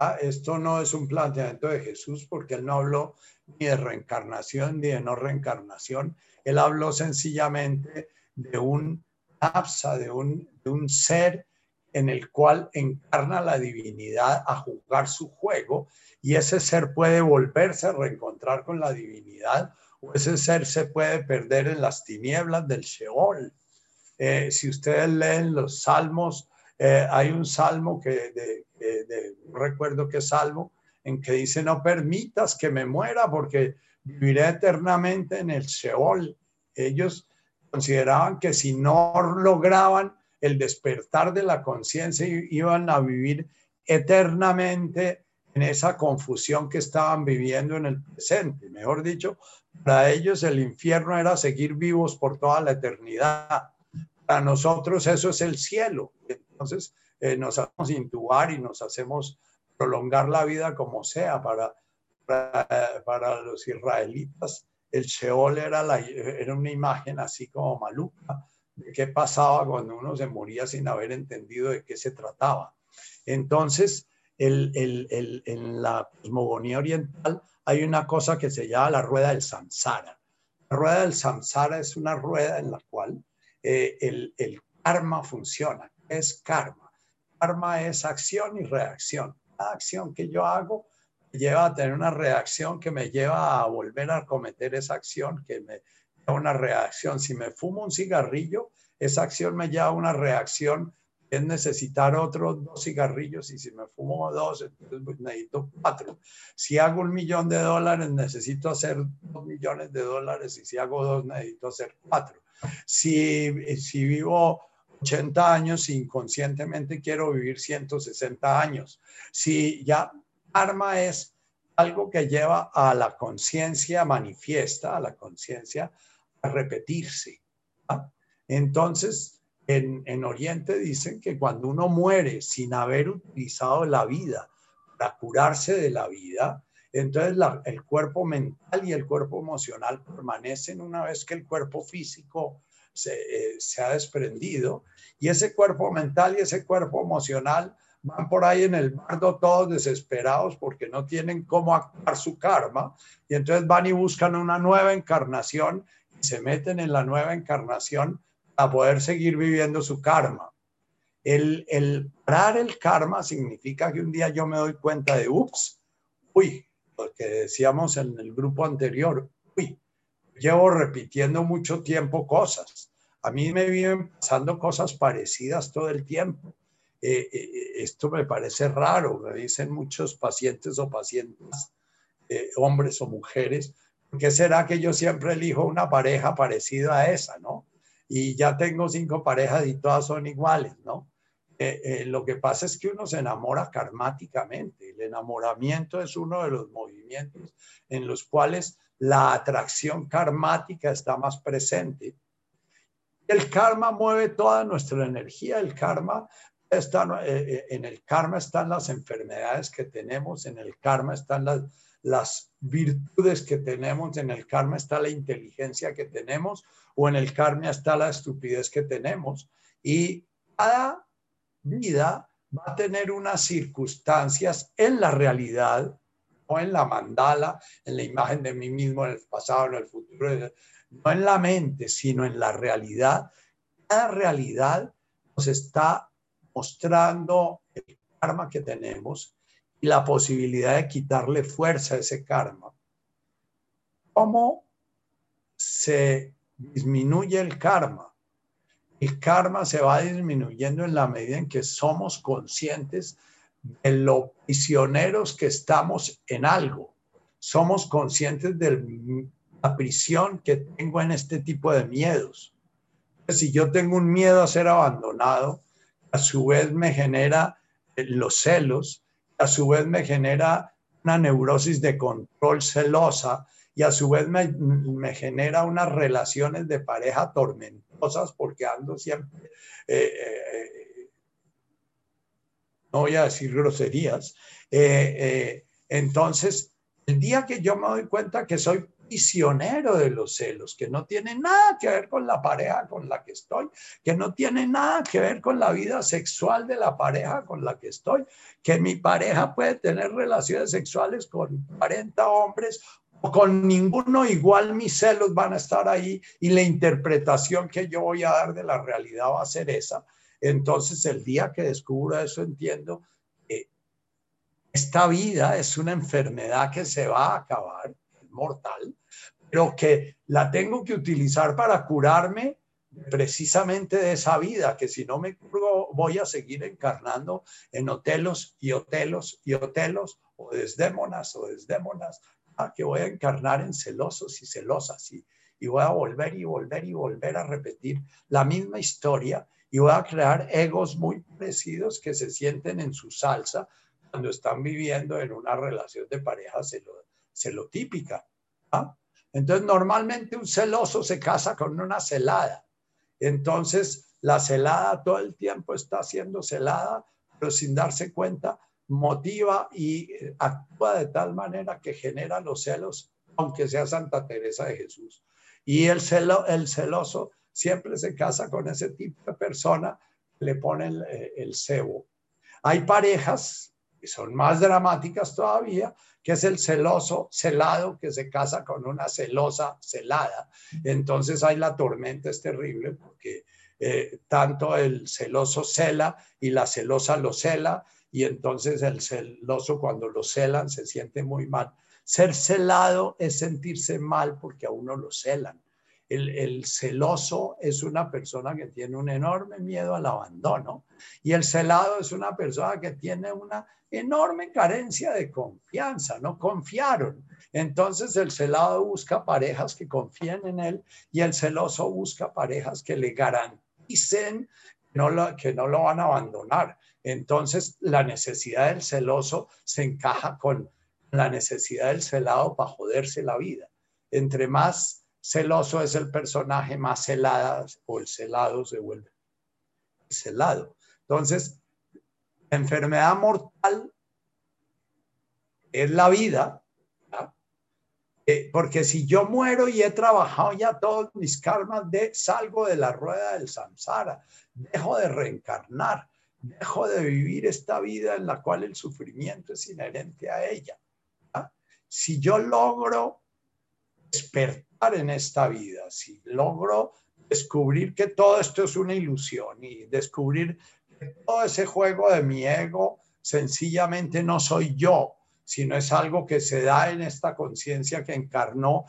¿ah? esto no es un planteamiento de Jesús porque él no habló ni de reencarnación ni de no reencarnación, él habló sencillamente de un apsa, de un, de un ser en el cual encarna la divinidad a jugar su juego y ese ser puede volverse a reencontrar con la divinidad o ese ser se puede perder en las tinieblas del Sheol. Eh, si ustedes leen los salmos, eh, hay un salmo que de, no recuerdo qué salmo, en que dice, no permitas que me muera porque viviré eternamente en el Sheol. Ellos consideraban que si no lograban el despertar de la conciencia, iban a vivir eternamente en esa confusión que estaban viviendo en el presente. Mejor dicho, para ellos el infierno era seguir vivos por toda la eternidad. Para nosotros eso es el cielo. Entonces eh, nos hacemos intubar y nos hacemos prolongar la vida como sea. Para, para, los israelitas el Sheol era, la, era una imagen así como maluca de qué pasaba cuando uno se moría sin haber entendido de qué se trataba. Entonces, en la cosmogonía oriental hay una cosa que se llama la rueda del samsara. La rueda del samsara es una rueda en la cual eh, el, karma funciona. es karma? Karma es acción y reacción. Cada acción que yo hago lleva a tener una reacción que me lleva a volver a cometer esa acción, que me da una reacción. Si me fumo un cigarrillo, esa acción me lleva a una reacción es necesitar otros dos cigarrillos y si me fumo dos, entonces necesito cuatro. Si hago un millón de dólares, necesito hacer dos millones de dólares y si hago dos, necesito hacer cuatro. Si, si vivo 80 años, inconscientemente quiero vivir 160 años. Si ya arma es algo que lleva a la conciencia manifiesta, a la conciencia a repetirse. Entonces, en, Oriente dicen que cuando uno muere sin haber utilizado la vida para curarse de la vida, entonces el cuerpo mental y el cuerpo emocional permanecen una vez que el cuerpo físico se, eh, se, ha desprendido. Y ese cuerpo mental y ese cuerpo emocional van por ahí en el bardo todos desesperados porque no tienen cómo actuar su karma. Y entonces van y buscan una nueva encarnación y se meten en la nueva encarnación a poder seguir viviendo su karma. El, el parar el karma significa que un día yo me doy cuenta de, ups, uy, lo que decíamos en el grupo anterior, uy, llevo repitiendo mucho tiempo cosas. A mí me viven pasando cosas parecidas todo el tiempo. Eh, eh, esto me parece raro, me dicen muchos pacientes o pacientes, eh, hombres o mujeres, ¿por qué será que yo siempre elijo una pareja parecida a esa, no? Y ya tengo cinco parejas y todas son iguales, ¿no? lo que pasa es que uno se enamora karmáticamente. El enamoramiento es uno de los movimientos en los cuales la atracción karmática está más presente. El karma mueve toda nuestra energía. El karma está, eh, eh, en el karma están las enfermedades que tenemos, en el karma están las, las virtudes que tenemos, en el karma está la inteligencia que tenemos o en el karma está la estupidez que tenemos. Y cada vida va a tener unas circunstancias en la realidad no en la mandala, en la imagen de mí mismo, en el pasado, en el futuro, no en la mente, sino en la realidad. Cada realidad nos está mostrando el karma que tenemos y la posibilidad de quitarle fuerza a ese karma. ¿Cómo se disminuye el karma? El karma se va disminuyendo en la medida en que somos conscientes de lo prisioneros que estamos en algo. Somos conscientes de la prisión que tengo en este tipo de miedos. Si yo tengo un miedo a ser abandonado, a su vez me genera los celos, a su vez me genera una neurosis de control celosa y a su vez me, me genera unas relaciones de pareja tormentosas porque ando siempre eh, eh, no voy a decir groserías. Eh, eh, entonces, el día que yo me doy cuenta que soy prisionero de los celos, que no tiene nada que ver con la pareja con la que estoy, que no tiene nada que ver con la vida sexual de la pareja con la que estoy, que mi pareja puede tener relaciones sexuales con 40 hombres o con ninguno, igual mis celos van a estar ahí y la interpretación que yo voy a dar de la realidad va a ser esa. Entonces, el día que descubro eso, entiendo que esta vida es una enfermedad que se va a acabar, mortal, pero que la tengo que utilizar para curarme precisamente de esa vida, que si no me curo voy a seguir encarnando en hotelos y hotelos y hotelos, o desdémonas o desdémonas, que voy a encarnar en celosos y celosas y, y voy a volver y volver y volver a repetir la misma historia y voy a crear egos muy parecidos que se sienten en su salsa cuando están viviendo en una relación de pareja celotípica. ¿Ah? Entonces, normalmente un celoso se casa con una celada. Entonces, la celada todo el tiempo está siendo celada, pero sin darse cuenta, motiva y eh, actúa de tal manera que genera los celos, aunque sea Santa Teresa de Jesús. Y el, celo, el celoso siempre se casa con ese tipo de persona, le ponen eh, el, cebo. Hay parejas que son más dramáticas todavía, que es el celoso celado que se casa con una celosa celada. Entonces hay la tormenta, es terrible porque eh, tanto el celoso cela y la celosa lo cela y entonces el celoso cuando lo celan se siente muy mal. Ser celado es sentirse mal porque a uno lo celan. El, celoso es una persona que tiene un enorme miedo al abandono y el celado es una persona que tiene una enorme carencia de confianza, no confiaron. Entonces el celado busca parejas que confíen en él y el celoso busca parejas que le garanticen no lo, que no lo van a abandonar. Entonces la necesidad del celoso se encaja con la necesidad del celado para joderse la vida. Entre más celoso es el personaje más celada o el celado se vuelve celado. Entonces, la enfermedad mortal es la vida, eh, porque si yo muero y he trabajado ya todos mis karmas, de, salgo de la rueda del samsara, dejo de reencarnar, dejo de vivir esta vida en la cual el sufrimiento es inherente a ella. Si yo logro despertar en esta vida, si logro descubrir que todo esto es una ilusión y descubrir que todo ese juego de mi ego sencillamente no soy yo, sino es algo que se da en esta conciencia que encarnó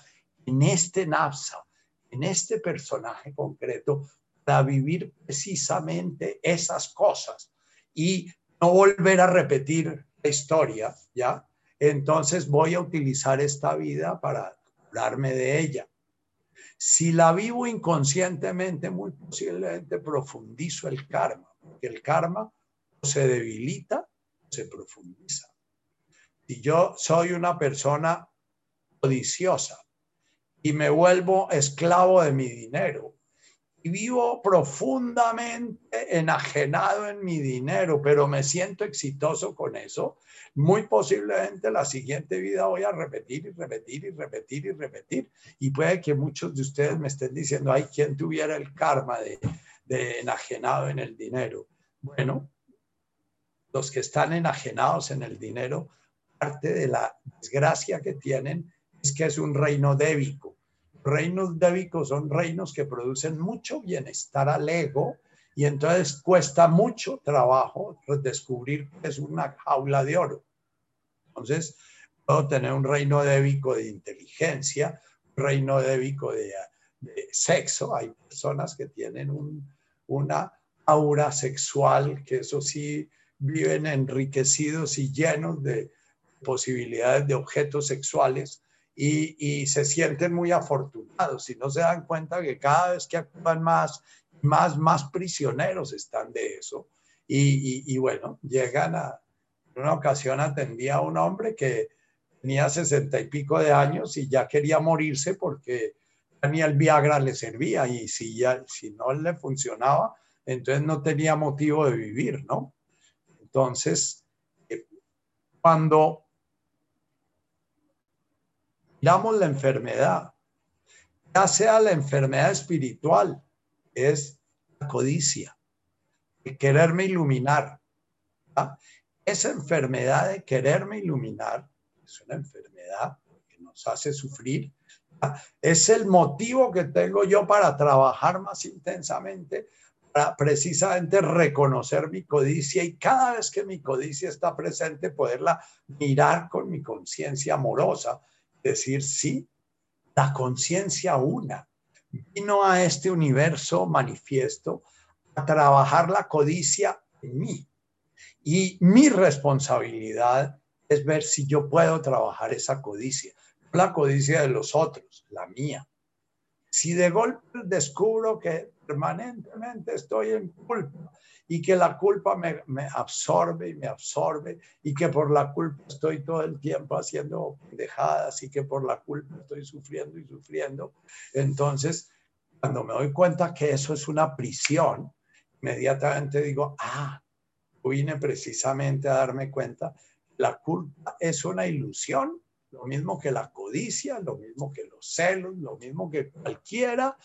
en este Napsa, en este personaje concreto, para vivir precisamente esas cosas y no volver a repetir la historia, ¿ya? Entonces voy a utilizar esta vida para curarme de ella. Si la vivo inconscientemente, muy posiblemente profundizo el karma, porque el karma se debilita se profundiza. Si yo soy una persona codiciosa y me vuelvo esclavo de mi dinero y vivo profundamente enajenado en mi dinero, pero me siento exitoso con eso, muy posiblemente la siguiente vida voy a repetir y repetir y repetir y repetir. Y puede que muchos de ustedes me estén diciendo, ay, ¿quién tuviera el karma de, de enajenado en el dinero? Bueno, los que están enajenados en el dinero, parte de la desgracia que tienen es que es un reino débico reinos débicos son reinos que producen mucho bienestar al ego y entonces cuesta mucho trabajo descubrir que es una jaula de oro. Entonces, puedo tener un reino débico de inteligencia, un reino débico de, sexo. Hay personas que tienen una aura sexual, que eso sí, viven enriquecidos y llenos de posibilidades de objetos sexuales y, se sienten muy afortunados y no se dan cuenta que cada vez que actúan más, más, más prisioneros están de eso. Y, bueno, llegan a, una ocasión atendía a un hombre que tenía sesenta y pico de años y ya quería morirse porque ni el Viagra le servía y si, ya, si no le funcionaba, entonces no tenía motivo de vivir, ¿no? Entonces, eh, cuando miramos la enfermedad, ya sea la enfermedad espiritual, es la codicia, el quererme iluminar. Esa enfermedad de quererme iluminar es una enfermedad que nos hace sufrir. Es el motivo que tengo yo para trabajar más intensamente, para precisamente reconocer mi codicia y cada vez que mi codicia está presente, poderla mirar con mi conciencia amorosa decir, sí, la conciencia una vino a este universo manifiesto a trabajar la codicia en mí. Y mi responsabilidad es ver si yo puedo trabajar esa codicia, la codicia de los otros, la mía. Si de golpe descubro que permanentemente estoy en culpa y que la culpa me, absorbe y me absorbe y que por la culpa estoy todo el tiempo haciendo pendejadas y que por la culpa estoy sufriendo y sufriendo. Entonces, cuando me doy cuenta que eso es una prisión, inmediatamente digo, ah, vine precisamente a darme cuenta, la culpa es una ilusión, lo mismo que la codicia, lo mismo que los celos, lo mismo que cualquiera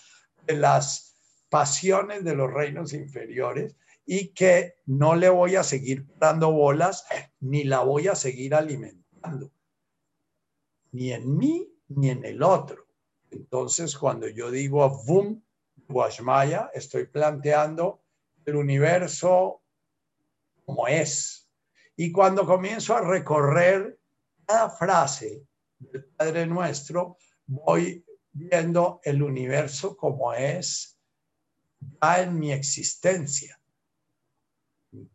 de las pasiones de los reinos inferiores y que no le voy a seguir dando bolas ni la voy a seguir alimentando, ni en mí ni en el otro. Entonces, cuando yo digo Vum Guashmaya, estoy planteando el universo como es. Y cuando comienzo a recorrer cada frase del Padre Nuestro, voy viendo el universo como es ya en mi existencia.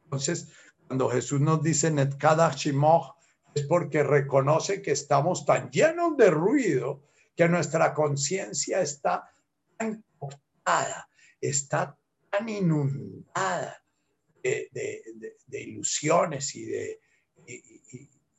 Entonces, cuando Jesús nos dice Netkada Shimoch, es porque reconoce que estamos tan llenos de ruido que nuestra conciencia está tan cortada, está tan inundada de, ilusiones y de,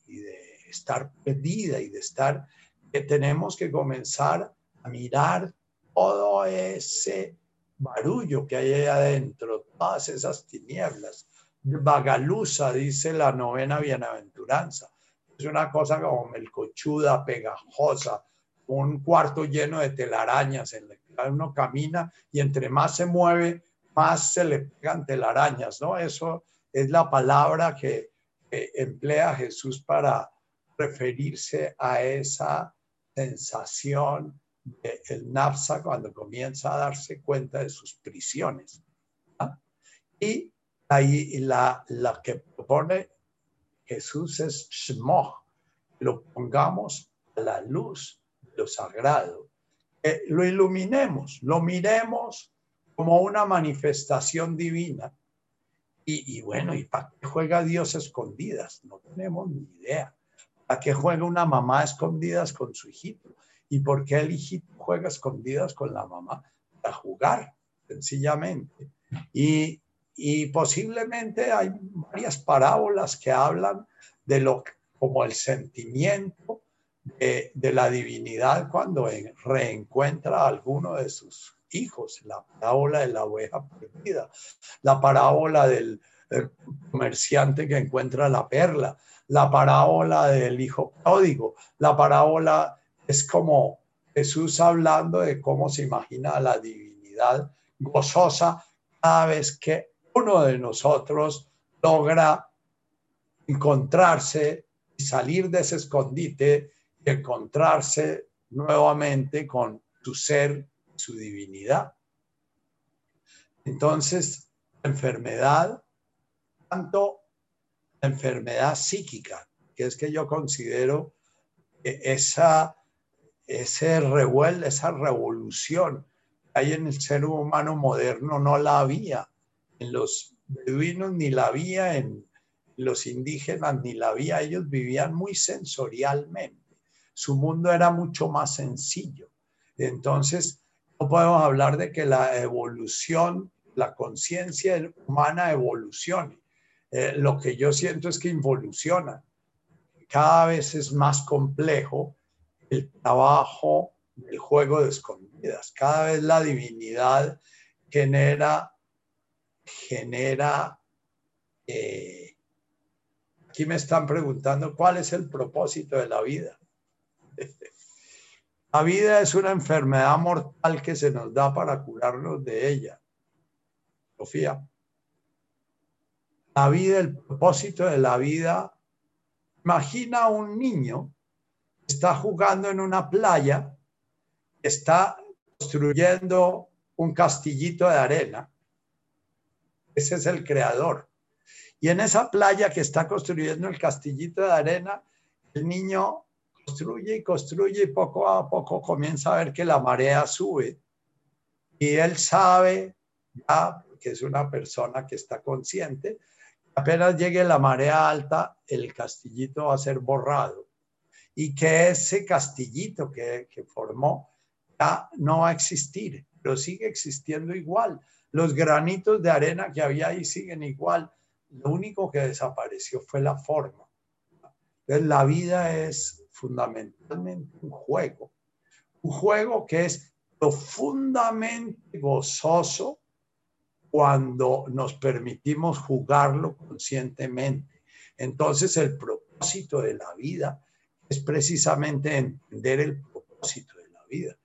y de estar perdida y de estar que tenemos que comenzar a mirar todo ese barullo que hay ahí adentro, todas esas tinieblas. Vagalusa, dice la novena bienaventuranza. Es una cosa como melcochuda, pegajosa, un cuarto lleno de telarañas en la que uno camina y entre más se mueve, más se le pegan telarañas, ¿no? Eso es la palabra que, emplea Jesús para referirse a esa sensación el nafsa cuando comienza a darse cuenta de sus prisiones. Y ahí la, la que propone Jesús es Shmoch, lo pongamos a la luz lo sagrado, lo iluminemos, lo miremos como una manifestación divina. Y, y bueno, ¿y para qué juega Dios escondidas? No tenemos ni idea. ¿Para qué juega una mamá escondidas con su hijito? ¿Y por qué el hijito juega escondidas con la mamá? Para jugar, sencillamente. Y, y posiblemente hay varias parábolas que hablan de lo como el sentimiento de, de la divinidad cuando reencuentra a alguno de sus hijos, la parábola de la oveja perdida, la parábola del comerciante que encuentra la perla, la parábola del hijo pródigo, la parábola es como Jesús hablando de cómo se imagina la divinidad gozosa cada vez que uno de nosotros logra encontrarse y salir de ese escondite y encontrarse nuevamente con su ser su divinidad. Entonces, la enfermedad, tanto la enfermedad psíquica, que es que yo considero esa, ese revuelo, esa revolución que hay en el ser humano moderno, no la había en los beduinos, ni la había en los indígenas, ni la había. Ellos vivían muy sensorialmente. Su mundo era mucho más sencillo. Entonces, no podemos hablar de que la evolución, la conciencia humana evolucione. Eh, lo que yo siento es que involuciona. Cada vez es más complejo el trabajo del juego de escondidas. Cada vez la divinidad genera, genera, eh, aquí me están preguntando cuál es el propósito de la vida. La vida es una enfermedad mortal que se nos da para curarnos de ella. Sofía. La vida, el propósito de la vida. Imagina un niño que está jugando en una playa, está construyendo un castillito de arena. Ese es el creador. Y en esa playa que está construyendo el castillito de arena, el niño construye y construye y poco a poco comienza a ver que la marea sube. Y él sabe ya, que es una persona que está consciente, apenas llegue la marea alta, el castillito va a ser borrado. Y que ese castillito que, que formó ya no va a existir, pero sigue existiendo igual. Los granitos de arena que había ahí siguen igual. Lo único que desapareció fue la forma. Entonces, la vida es fundamentalmente un juego, un juego que es profundamente gozoso cuando nos permitimos jugarlo conscientemente. Entonces el propósito de la vida es precisamente entender el propósito de la vida,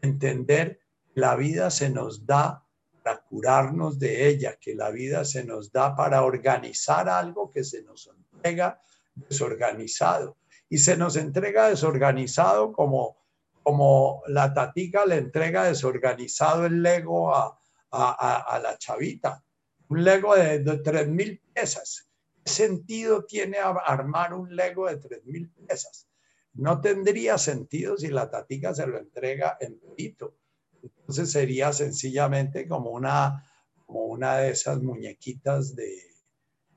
entender que la vida se nos da curarnos de ella, que la vida se nos da para organizar algo que se nos entrega desorganizado y se nos entrega desorganizado como, como la tatica le entrega desorganizado el Lego a, a, la chavita. Un Lego de, de mil piezas. ¿Qué sentido tiene armar un Lego de tres mil piezas? No tendría sentido si la tatica se lo entrega en pito. Entonces sería sencillamente como una, como una de esas muñequitas de,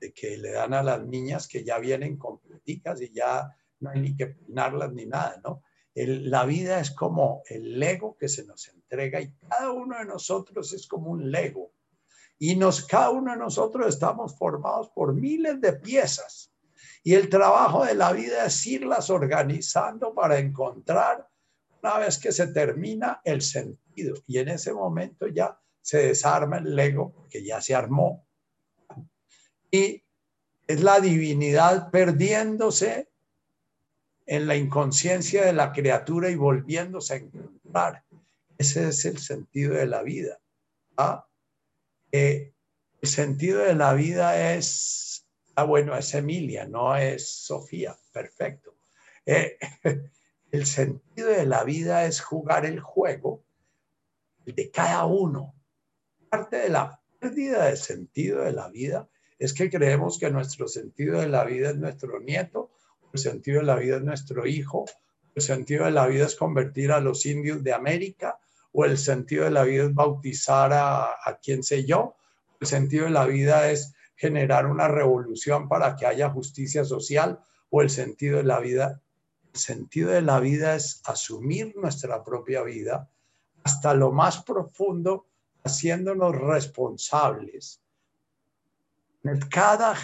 de que le dan a las niñas que ya vienen completicas y ya no hay ni que peinarlas ni nada, ¿no? la vida es como el Lego que se nos entrega y cada uno de nosotros es como un Lego. Y nos, cada uno de nosotros estamos formados por miles de piezas. Y el trabajo de la vida es irlas organizando para encontrar, una vez que se termina, el sentido. Y en ese momento ya se desarma el Lego, porque ya se armó. Y es la divinidad perdiéndose en la inconsciencia de la criatura y volviéndose a encontrar. Ese es el sentido de la vida. ¿ah? Eh, el sentido de la vida es, ah, bueno, es Emilia, no es Sofía, perfecto. Eh, el sentido de la vida es jugar el juego de cada uno. Parte de la pérdida de sentido de la vida es que creemos que nuestro sentido de la vida es nuestro nieto el sentido de la vida es nuestro hijo, el sentido de la vida es convertir a los indios de América, o el sentido de la vida es bautizar a, a quién sé yo, el sentido de la vida es generar una revolución para que haya justicia social, o el sentido de la vida. El sentido de la vida es asumir nuestra propia vida hasta lo más profundo, haciéndonos responsables. Cada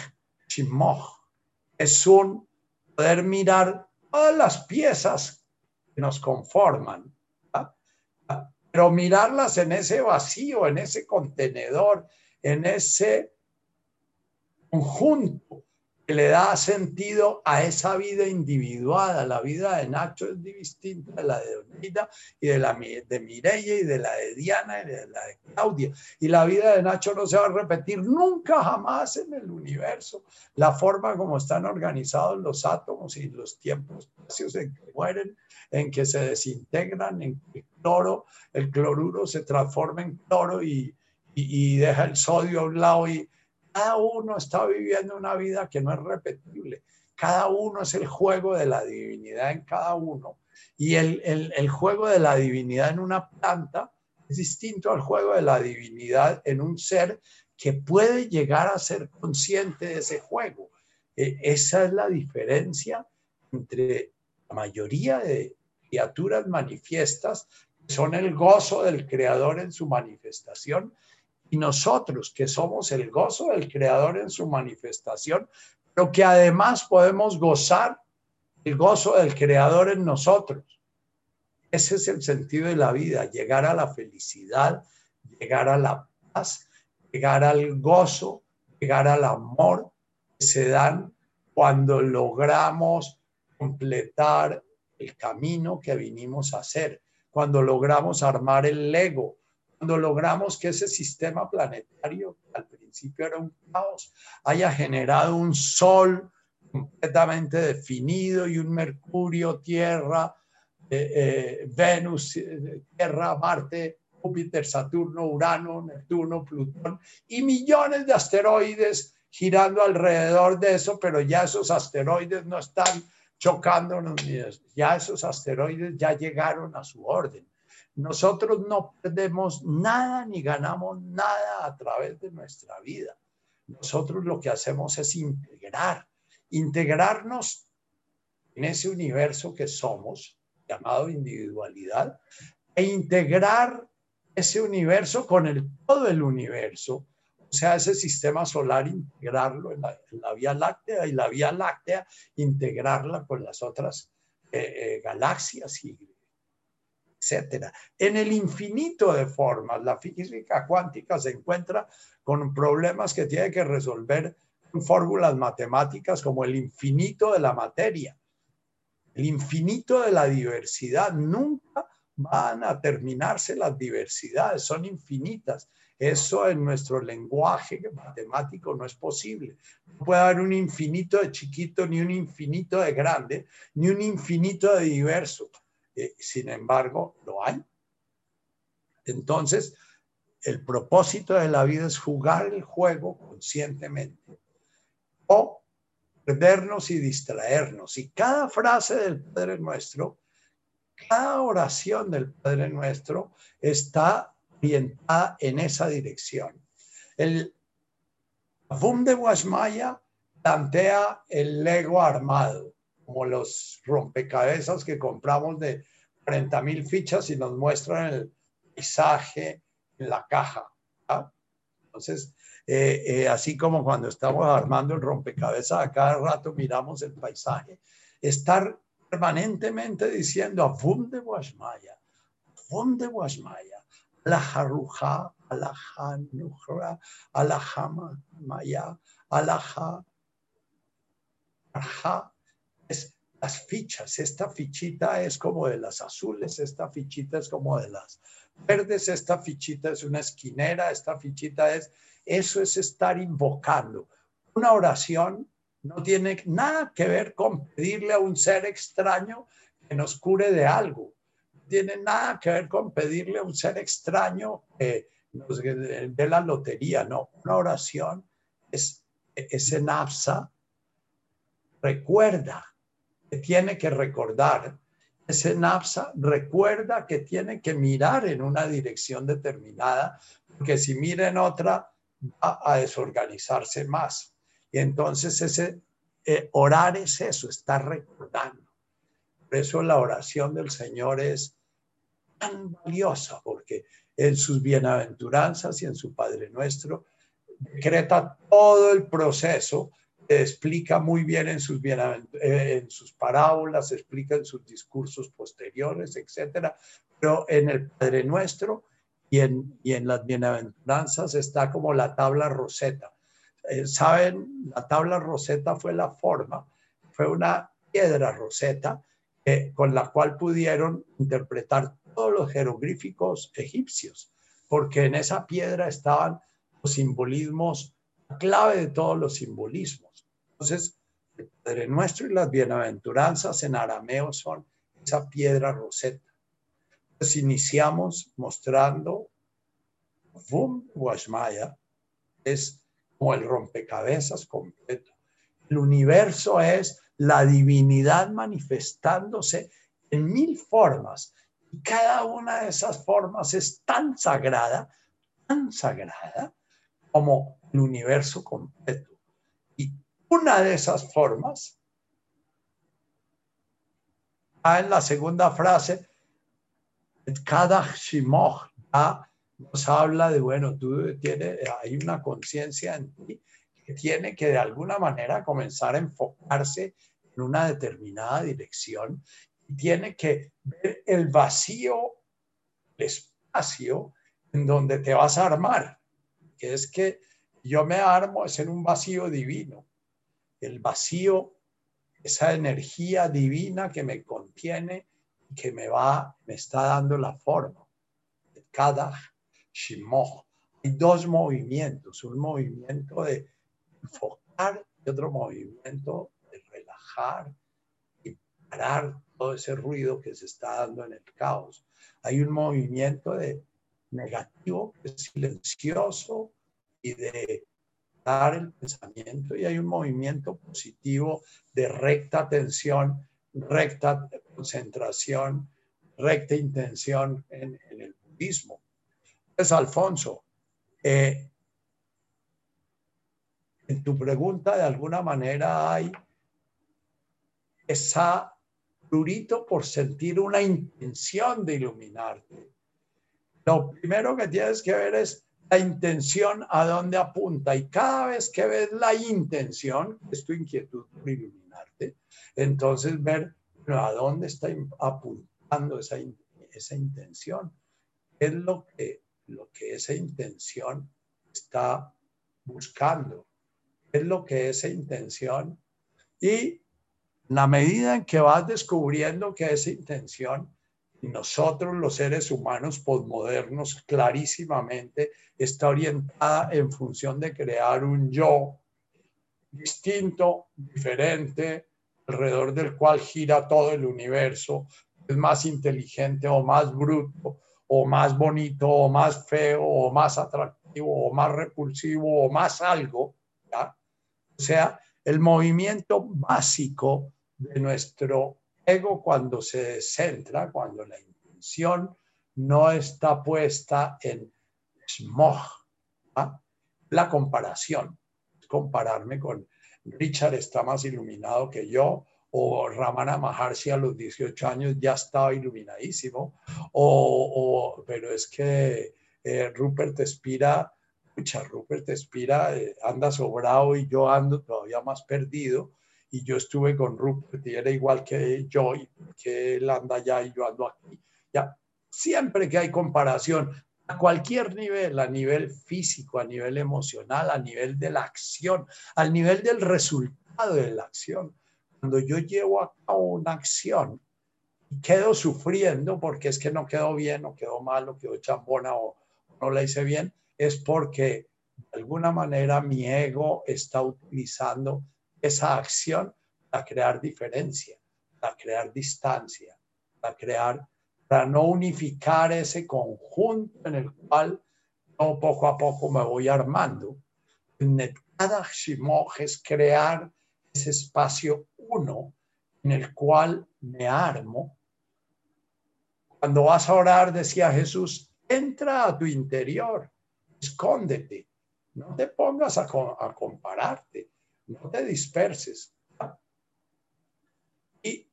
es un poder mirar todas las piezas que nos conforman, pero mirarlas en ese vacío, en ese contenedor, en ese conjunto que le da sentido a esa vida individual. La vida de Nacho es distinta de la de Donita y de la de Mireia y de la de Diana y de la de Claudia. Y la vida de Nacho no se va a repetir nunca jamás en el universo. La forma como están organizados los átomos y los tiempos en que mueren, en que se desintegran, en que el cloro, el cloruro se transforma en cloro y, y, y deja el sodio a un lado y cada uno está viviendo una vida que no es repetible. Cada uno es el juego de la divinidad en cada uno. Y el, el, juego de la divinidad en una planta es distinto al juego de la divinidad en un ser que puede llegar a ser consciente de ese juego. E, esa es la diferencia entre la mayoría de criaturas manifiestas, que son el gozo del creador en su manifestación, y nosotros que somos el gozo del Creador en su manifestación, pero que además podemos gozar el gozo del Creador en nosotros. Ese es el sentido de la vida, llegar a la felicidad, llegar a la paz, llegar al gozo, llegar al amor que se dan cuando logramos completar el camino que vinimos a hacer, cuando logramos armar el Lego, cuando logramos que ese sistema planetario, que al principio era un caos, haya generado un sol completamente definido y un Mercurio, Tierra, eh, eh, Venus, eh, Tierra, Marte, Júpiter, Saturno, Urano, Neptuno, Plutón y millones de asteroides girando alrededor de eso, pero ya esos asteroides no están chocándonos, ya esos asteroides ya llegaron a su orden. Nosotros no perdemos nada ni ganamos nada a través de nuestra vida. Nosotros lo que hacemos es integrar, integrarnos en ese universo que somos, llamado individualidad, e integrar ese universo con el, todo el universo, o sea, ese sistema solar, integrarlo en la, Vía Láctea y la Vía Láctea, integrarla con las otras eh, eh, galaxias y etcétera. En el infinito de formas, la física cuántica se encuentra con problemas que tiene que resolver en fórmulas matemáticas como el infinito de la materia, el infinito de la diversidad. Nunca van a terminarse las diversidades, son infinitas. Eso en nuestro lenguaje matemático no es posible. No puede haber un infinito de chiquito, ni un infinito de grande, ni un infinito de diverso. Eh, sin embargo, lo hay. Entonces, el propósito de la vida es jugar el juego conscientemente o perdernos y distraernos. Y cada frase del Padre Nuestro, cada oración del Padre Nuestro está orientada en esa dirección. El Bum de Guasmaya plantea el Lego armado como los rompecabezas que compramos de 40 mil fichas y nos muestran el paisaje en la caja. Entonces, eh, eh, así como cuando estamos armando el rompecabezas, a cada rato miramos el paisaje, estar permanentemente diciendo, Afum de Guasmaya, de Guasmaya, la Jaruja, la la Maya, la las fichas. Esta fichita es como de las azules, esta fichita es como de las verdes, esta fichita es una esquinera, esta fichita es, eso es estar invocando. Una oración no tiene nada que ver con pedirle a un ser extraño que nos cure de algo. No tiene nada que ver con pedirle a un ser extraño que nos dé la lotería. No, una oración es ese recuerda tiene que recordar ese napsa recuerda que tiene que mirar en una dirección determinada, porque si mira en otra va a desorganizarse más. Y entonces ese eh, orar es eso, estar recordando. Por eso la oración del Señor es tan valiosa, porque en sus bienaventuranzas y en su Padre Nuestro decreta todo el proceso explica muy bien en sus, eh, en sus parábolas, explica en sus discursos posteriores, etcétera. Pero en el Padre Nuestro y en, y en las bienaventuranzas está como la tabla roseta. Eh, Saben, la tabla roseta fue la forma, fue una piedra roseta con la cual pudieron interpretar todos los jeroglíficos egipcios, porque en esa piedra estaban los simbolismos, la clave de todos los simbolismos. Entonces, el Padre Nuestro y las bienaventuranzas en arameo son esa piedra roseta. Entonces iniciamos mostrando Vum Guashmaya es como el rompecabezas completo. El universo es la divinidad manifestándose en mil formas. Y cada una de esas formas es tan sagrada, tan sagrada como el universo completo. Una de esas formas, en la segunda frase, cada shimoch nos habla de, bueno, tú tienes, hay una conciencia en ti que tiene que de alguna manera comenzar a enfocarse en una determinada dirección y tiene que ver el vacío, el espacio en donde te vas a armar, que es que yo me armo es en un vacío divino el vacío, esa energía divina que me contiene, que me va, me está dando la forma. Cada shimoh. Hay dos movimientos, un movimiento de enfocar y otro movimiento de relajar y parar todo ese ruido que se está dando en el caos. Hay un movimiento de negativo, es silencioso y de el pensamiento y hay un movimiento positivo de recta atención, recta concentración, recta intención en, el budismo. Entonces, Alfonso, eh, en tu pregunta de alguna manera hay esa prurito por sentir una intención de iluminarte. Lo primero que tienes que ver es la intención a dónde apunta. Y cada vez que ves la intención, es tu inquietud por iluminarte, entonces ver a dónde está apuntando esa, esa intención, es lo que, lo que esa intención está buscando, es lo que esa intención y la medida en que vas descubriendo que esa intención nosotros los seres humanos posmodernos clarísimamente está orientada en función de crear un yo distinto, diferente, alrededor del cual gira todo el universo, es más inteligente o más bruto o más bonito o más feo o más atractivo o más repulsivo o más algo. O sea, el movimiento básico de nuestro ego cuando se centra, cuando la intención no está puesta en smog, la comparación, compararme con Richard está más iluminado que yo, o Ramana Maharshi a los 18 años ya estaba iluminadísimo, o, pero es que eh, Rupert Espira, escucha, Rupert Espira eh, anda sobrado y yo ando todavía más perdido, y yo estuve con Rupert y era igual que yo, que él anda allá y yo ando aquí. Ya, siempre que hay comparación, a cualquier nivel, a nivel físico, a nivel emocional, a nivel de la acción, al nivel del resultado de la acción. Cuando yo llevo a cabo una acción y quedo sufriendo porque es que no quedó bien o quedó mal o quedó chambona o no la hice bien, es porque de alguna manera mi ego está utilizando esa acción para crear diferencia, para crear distancia, para crear, para no unificar ese conjunto en el cual yo poco a poco me voy armando. Cada Shimoch es crear ese espacio uno en el cual me armo Cuando vas a orar, decía Jesús, entra a tu interior, escóndete, no te pongas a, compararte, no te disperses. Y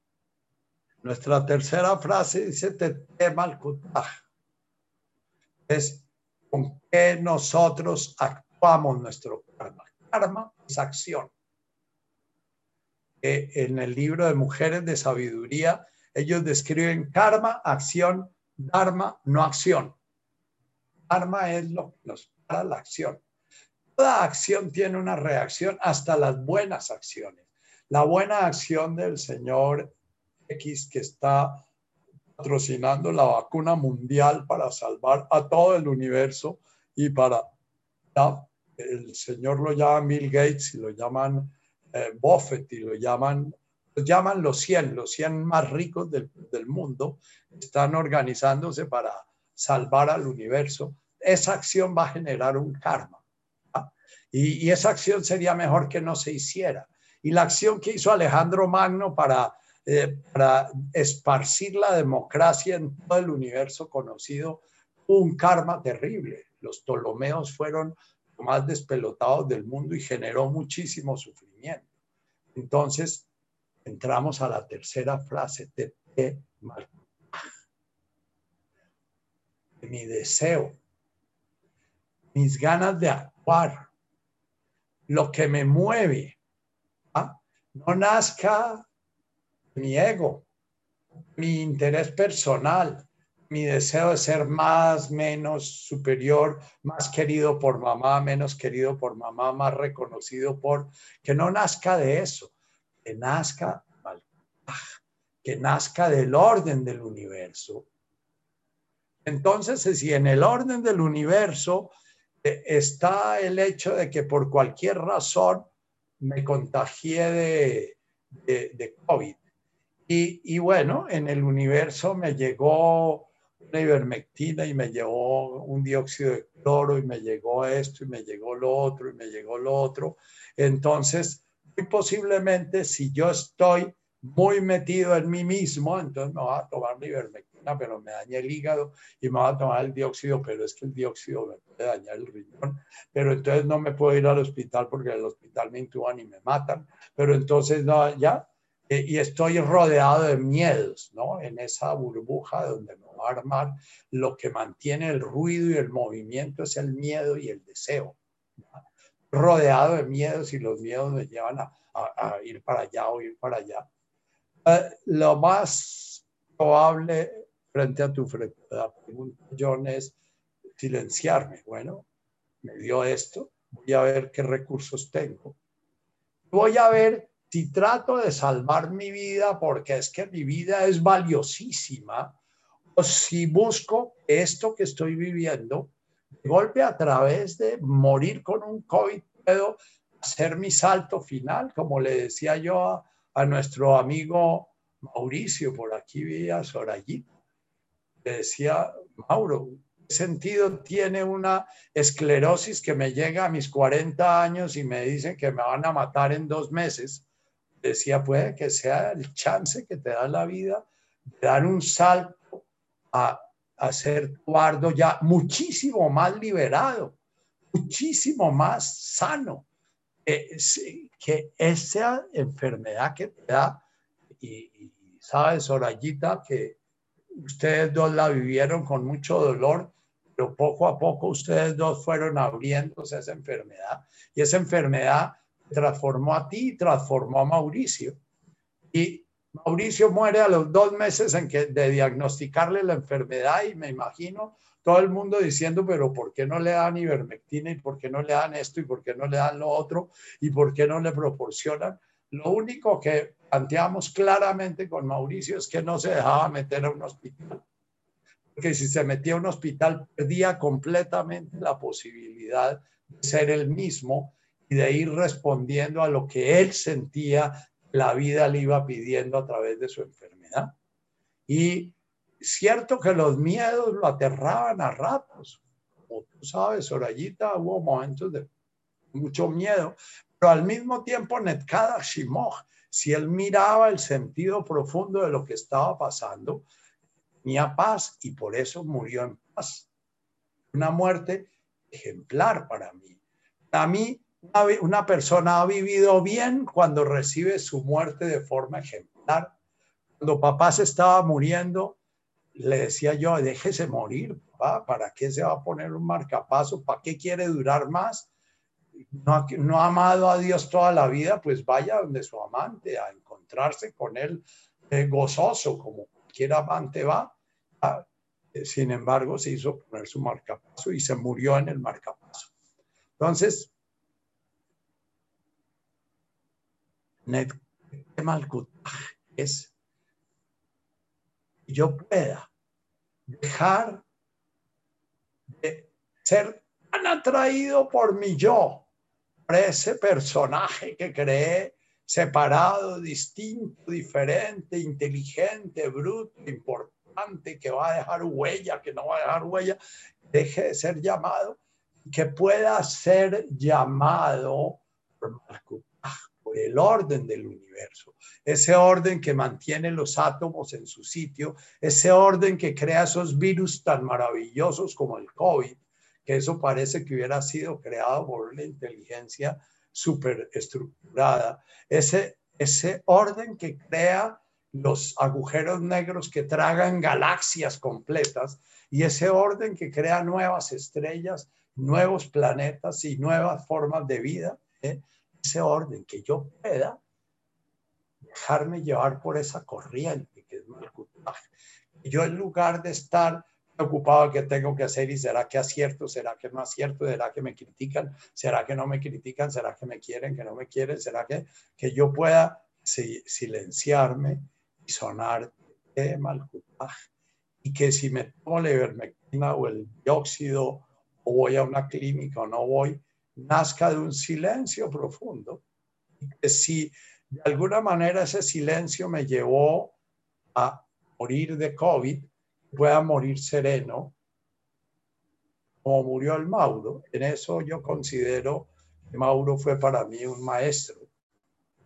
nuestra tercera frase dice, te tema al Es con qué nosotros actuamos nuestro karma. Karma es acción. en el libro de Mujeres de Sabiduría, ellos describen karma, acción, dharma, no acción. Dharma es lo que nos para la acción. Toda acción tiene una reacción, hasta las buenas acciones. La buena acción del señor X que está patrocinando la vacuna mundial para salvar a todo el universo y para, el señor lo llama Bill Gates lo llaman eh, Buffett y lo llaman, llaman los 100, los 100 más ricos del mundo, están organizándose para salvar al universo. Esa acción va a generar un karma. Y, esa acción sería mejor que no se hiciera. Y la acción que hizo Alejandro Magno para, eh, para esparcir la democracia en todo el universo conocido, un karma terrible. Los Ptolomeos fueron los más despelotados del mundo y generó muchísimo sufrimiento. Entonces, entramos a la tercera frase, de mi deseo, mis ganas de actuar, lo que me mueve. ¿ah? No nazca mi ego, mi interés personal, mi deseo de ser más, menos superior, más querido por mamá, menos querido por mamá, más reconocido por, que no nazca de eso, que nazca, que nazca del orden del universo. Entonces, si en el orden del universo está el hecho de que por cualquier razón me contagié de, COVID. Y, y, bueno, en el universo me llegó una ivermectina y me llegó un dióxido de cloro y me llegó esto y me llegó lo otro y me llegó lo otro. Entonces, muy posiblemente si yo estoy muy metido en mí mismo, entonces me va a tomar la ivermectina pero me daña el hígado y me va a tomar el dióxido, pero es que el dióxido me puede dañar el riñón, pero entonces no me puedo ir al hospital porque el hospital me intuban y me matan, pero entonces no, ya, eh, y estoy rodeado de miedos, ¿no? En esa burbuja donde me va a armar, lo que mantiene el ruido y el movimiento es el miedo y el deseo. Rodeado de miedos y los miedos me llevan a, ir para allá o ir para allá. Eh, lo más probable frente a tu pregunta, John, es silenciarme. Bueno, me dio esto, voy a ver qué recursos tengo. Voy a ver si trato de salvar mi vida porque es que mi vida es valiosísima o si busco esto que estoy viviendo, de golpe a través de morir con un COVID, puedo hacer mi salto final, como le decía yo a, a nuestro amigo Mauricio, por aquí vía Sorayita decía, Mauro, ¿qué sentido tiene una esclerosis que me llega a mis 40 años y me dicen que me van a matar en dos meses? Decía, puede que sea el chance que te da la vida de dar un salto a, a ser guardo ya muchísimo más liberado, muchísimo más sano. que esa enfermedad que te da, y, y sabes, Sorayita, que ustedes dos la vivieron con mucho dolor, pero poco a poco ustedes dos fueron abriéndose esa enfermedad y esa enfermedad transformó a ti y transformó a Mauricio. Y Mauricio muere a los dos meses de diagnosticarle la enfermedad y me imagino todo el mundo diciendo, pero ¿por qué no le dan ivermectina y por qué no le dan esto y por qué no le dan lo otro y por qué no le proporcionan? Lo único que planteamos claramente con Mauricio es que no se dejaba meter a un hospital. Porque si se metía a un hospital perdía completamente la posibilidad de ser el mismo y de ir respondiendo a lo que él sentía la vida le iba pidiendo a través de su enfermedad. Y cierto que los miedos lo aterraban a ratos. Como tú sabes, Sorayita, hubo momentos de mucho miedo, pero al mismo tiempo Netkada Shimoch, si él miraba el sentido profundo de lo que estaba pasando, tenía paz y por eso murió en paz. Una muerte ejemplar para mí. Para mí, una, persona ha vivido bien cuando recibe su muerte de forma ejemplar. Cuando papá se estaba muriendo, le decía yo, déjese morir, papá, ¿para qué se va a poner un marcapaso? ¿Para qué quiere durar más? No, ha amado a Dios toda la vida, pues vaya donde su amante a encontrarse con él eh, gozoso, como cualquier amante va. Ah, eh, sin embargo, se hizo poner su marcapaso y se murió en el marcapaso. Entonces, es yo pueda dejar de ser tan atraído por mi yo, ese personaje que creé separado, distinto, diferente, inteligente, bruto, importante, que va a dejar huella, que no va a dejar huella, deje de ser llamado, que pueda ser llamado por el orden del universo, ese orden que mantiene los átomos en su sitio, ese orden que crea esos virus tan maravillosos como el COVID, que eso parece que hubiera sido creado por una inteligencia superestructurada, ese, ese orden que crea los agujeros negros que tragan galaxias completas y ese orden que crea nuevas estrellas, nuevos planetas y nuevas formas de vida. ¿eh? ese orden, que yo pueda dejarme llevar por esa corriente que es Yo en lugar de estar preocupado qué tengo que hacer y será que acierto, será que no acierto, será que me critican, será que no me critican, será que me quieren, que no me quieren, será que, que yo pueda silenciarme y sonar de Y que si me tomo la ivermectina o el dióxido o voy a una clínica o no voy, nazca de un silencio profundo. Que si de alguna manera ese silencio me llevó a morir de COVID, pueda morir sereno, como murió el Mauro. En eso yo considero que Mauro fue para mí un maestro.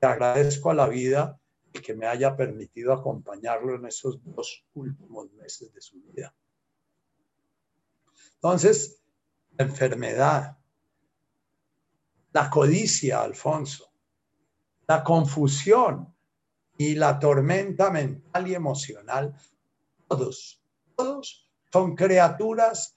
Le agradezco a la vida que me haya permitido acompañarlo en esos dos últimos meses de su vida. Entonces, la enfermedad, la codicia, Alfonso, la confusión y la tormenta mental y emocional, todos, todos son criaturas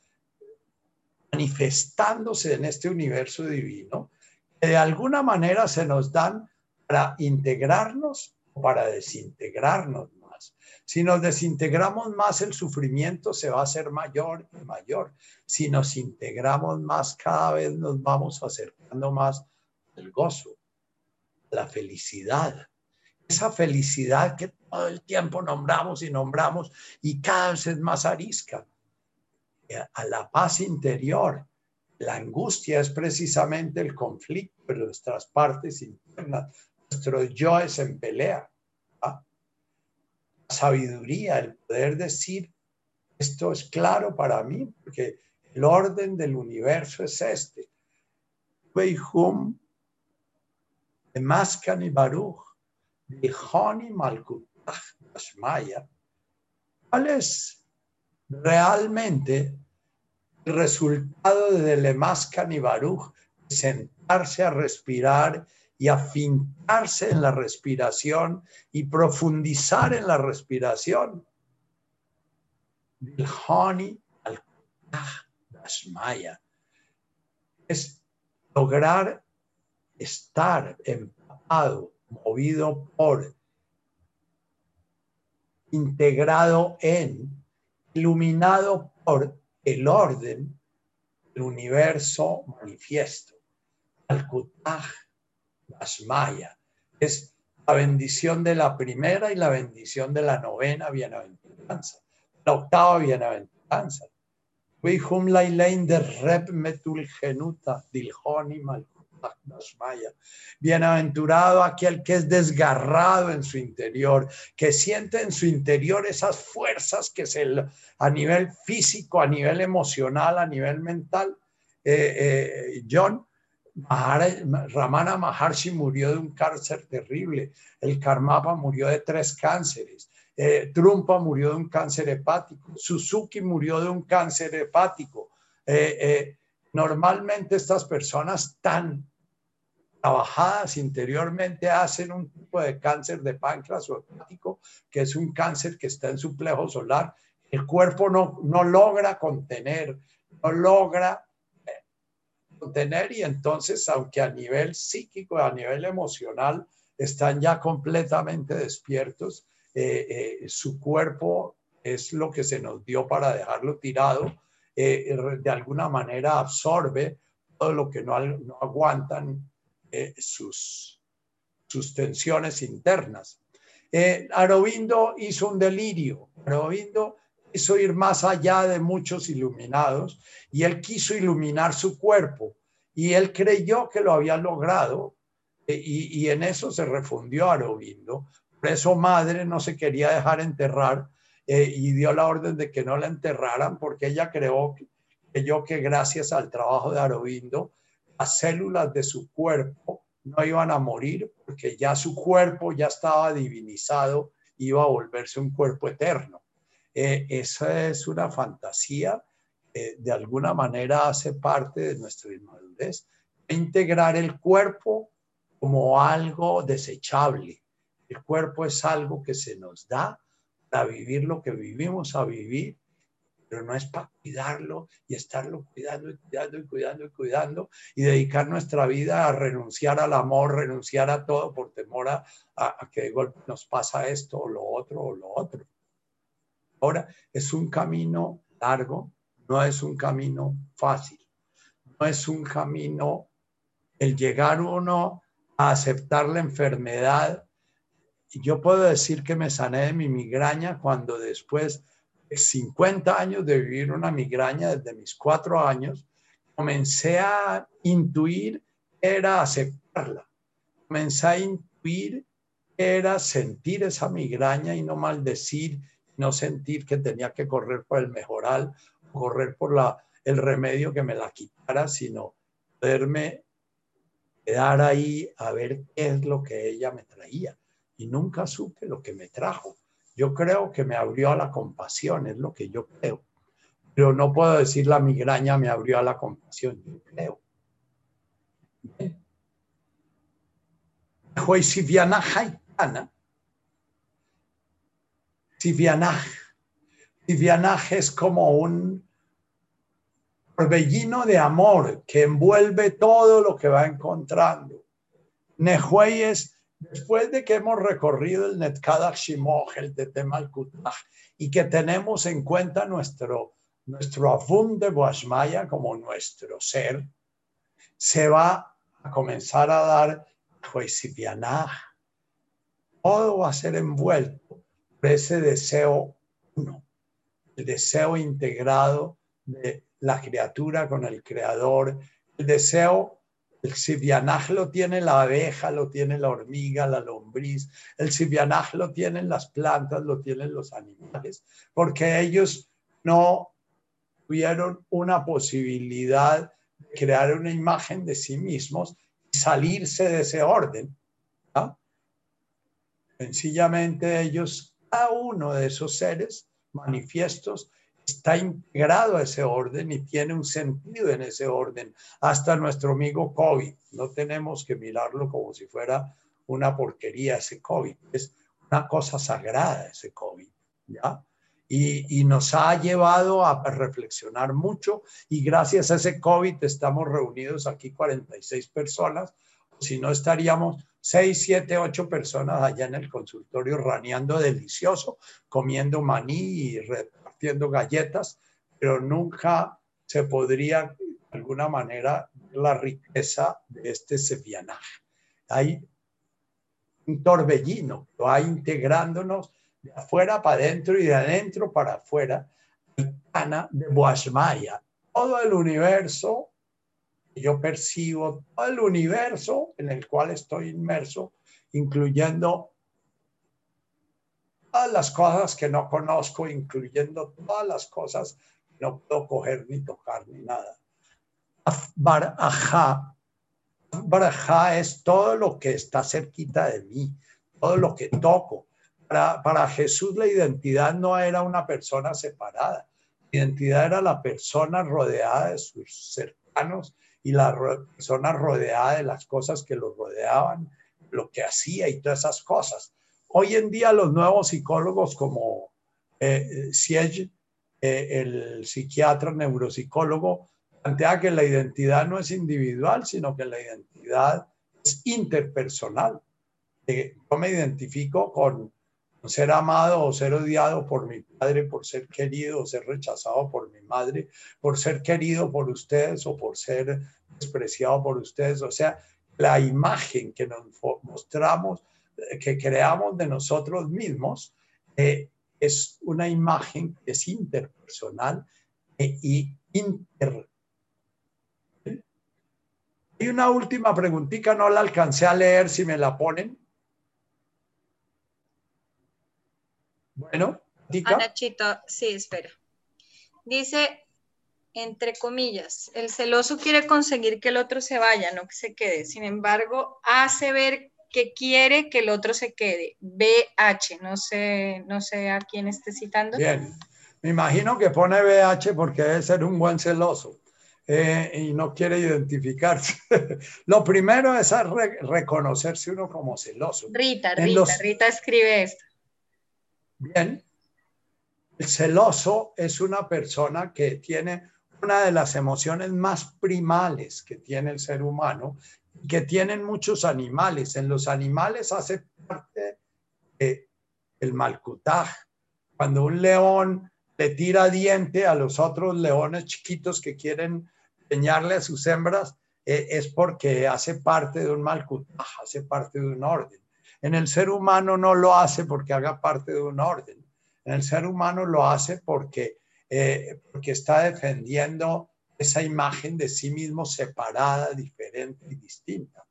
manifestándose en este universo divino que de alguna manera se nos dan para integrarnos o para desintegrarnos. Si nos desintegramos más, el sufrimiento se va a hacer mayor y mayor. Si nos integramos más, cada vez nos vamos acercando más al gozo, la felicidad. Esa felicidad que todo el tiempo nombramos y nombramos y cada vez es más arisca. A la paz interior. La angustia es precisamente el conflicto de nuestras partes internas. Nuestro yo es en pelea sabiduría, el poder decir, esto es claro para mí, porque el orden del universo es este. Weihum, Maskan y Baruch, Honi Maya. ¿Cuál es realmente el resultado de Lemaskan y Baruch? Sentarse a respirar y afincarse en la respiración y profundizar en la respiración. Al es lograr estar empapado, movido por, integrado en, iluminado por el orden del universo manifiesto. al Asmaya. Es la bendición de la primera y la bendición de la novena bienaventuranza. La octava bienaventuranza. de rep metul genuta Bienaventurado aquel que es desgarrado en su interior, que siente en su interior esas fuerzas que se a nivel físico, a nivel emocional, a nivel mental. Eh, eh, John, Ramana Maharshi murió de un cáncer terrible, el Karmapa murió de tres cánceres, eh, Trumpa murió de un cáncer hepático, Suzuki murió de un cáncer hepático. Eh, eh, normalmente estas personas tan trabajadas interiormente hacen un tipo de cáncer de páncreas o hepático, que es un cáncer que está en su plejo solar. El cuerpo no, no logra contener, no logra contener y entonces, aunque a nivel psíquico, a nivel emocional, están ya completamente despiertos, eh, eh, su cuerpo es lo que se nos dio para dejarlo tirado, eh, de alguna manera absorbe todo lo que no, aguantan sus, sus tensiones internas. Arobindo hizo un delirio, Arobindo quiso ir más allá de muchos iluminados y él quiso iluminar su cuerpo. Y él creyó que lo había logrado y, y en eso se refundió Arobindo por eso madre no se quería dejar enterrar eh, y dio la orden de que no la enterraran porque ella creó que gracias al trabajo de Arobindo, las células de su cuerpo no iban a morir porque ya su cuerpo ya estaba divinizado, iba a volverse un cuerpo eterno. Eh, esa es una fantasía que de alguna manera hace parte de nuestra inmadurez. Integrar el cuerpo como algo desechable, el cuerpo es algo que se nos da para vivir lo que vivimos a vivir, pero no es para cuidarlo y estarlo cuidando y cuidando y cuidando y cuidando y dedicar nuestra vida a renunciar al amor, renunciar a todo por temor a, que de golpe nos pasa esto o lo otro o lo otro. Ahora, es un camino largo, no es un camino fácil, no es un camino el llegar uno a aceptar la enfermedad yo puedo decir que me sané de mi migraña cuando después de 50 años de vivir una migraña desde mis cuatro años, comencé a intuir era aceptarla. Comencé a intuir era sentir esa migraña y no maldecir, no sentir que tenía que correr por el mejoral, correr por la, el remedio que me la quitara, sino poderme quedar ahí a ver qué es lo que ella me traía y nunca supe lo que me trajo. Yo creo que me abrió a la compasión, es lo que yo creo. Pero no puedo decir la migraña me abrió a la compasión, yo creo. Sivianaj Sivianaj es como un torbellino de amor que envuelve todo lo que va encontrando. Nehuey es Después de que hemos recorrido el Netkadach Shimoch, el de Temalkutach, y que tenemos en cuenta nuestro, nuestro de Boashmaya como nuestro ser, se va a comenzar a dar Joisipianah. Todo va a ser envuelto por ese deseo uno, el deseo integrado de la criatura con el creador, el deseo el sibianaj lo tiene la abeja, lo tiene la hormiga, la lombriz. El sibianaj lo tienen las plantas, lo tienen los animales, porque ellos no tuvieron una posibilidad de crear una imagen de sí mismos y salirse de ese orden. Sencillamente ellos, cada uno de esos seres manifiestos, está integrado a ese orden y tiene un sentido en ese orden. Hasta nuestro amigo COVID, no tenemos que mirarlo como si fuera una porquería ese COVID, es una cosa sagrada ese COVID, ¿ya? Y, y, nos ha llevado a reflexionar mucho y gracias a ese COVID estamos reunidos aquí 46 personas, si no estaríamos 6, 7, 8 personas allá en el consultorio raneando delicioso, comiendo maní y haciendo galletas, pero nunca se podría de alguna manera la riqueza de este sevianaje. Hay un torbellino que va integrándonos de afuera para adentro y de adentro para afuera, Ana de Boasmaya. Todo el universo yo percibo, todo el universo en el cual estoy inmerso, incluyendo todas las cosas que no conozco, incluyendo todas las cosas que no puedo coger ni tocar ni nada. Baraja. Baraja es todo lo que está cerquita de mí, todo lo que toco. para, para Jesús la identidad no era una persona separada. La identidad era la persona rodeada de sus cercanos y la persona rodeada de las cosas que lo rodeaban, lo que hacía y todas esas cosas. Hoy en día los nuevos psicólogos como eh, Siege, eh, el psiquiatra neuropsicólogo, plantea que la identidad no es individual, sino que la identidad es interpersonal. yo me identifico con ser amado o ser odiado por mi padre, por ser querido o ser rechazado por mi madre, por ser querido por ustedes o por ser despreciado por ustedes. O sea, la imagen que nos mostramos, que creamos de nosotros mismos, eh, es una imagen que es interpersonal e, y inter. Y una última preguntita, no la alcancé a leer, si me la ponen. Bueno, Anachito, sí, espera. Dice, entre comillas, el celoso quiere conseguir que el otro se vaya, no que se quede. Sin embargo, hace ver que quiere que el otro se quede. BH, no sé, no sé a quién esté citando. Bien, me imagino que pone BH porque debe ser un buen celoso eh, y no quiere identificarse. Lo primero es reconocerse uno como celoso. Rita, Rita, Rita escribe esto. Bien, el celoso es una persona que tiene una de las emociones más primales que tiene el ser humano que tienen muchos animales. En los animales hace parte el malcutaj. Cuando un león le tira diente a los otros leones chiquitos que quieren enseñarle a sus hembras, eh, es porque hace parte de un malcutaj, hace parte de un orden. En el ser humano no lo hace porque haga parte de un orden. En el ser humano lo hace porque, eh, porque está defendiendo esa imagen de sí mismo separada, diferente y distinta.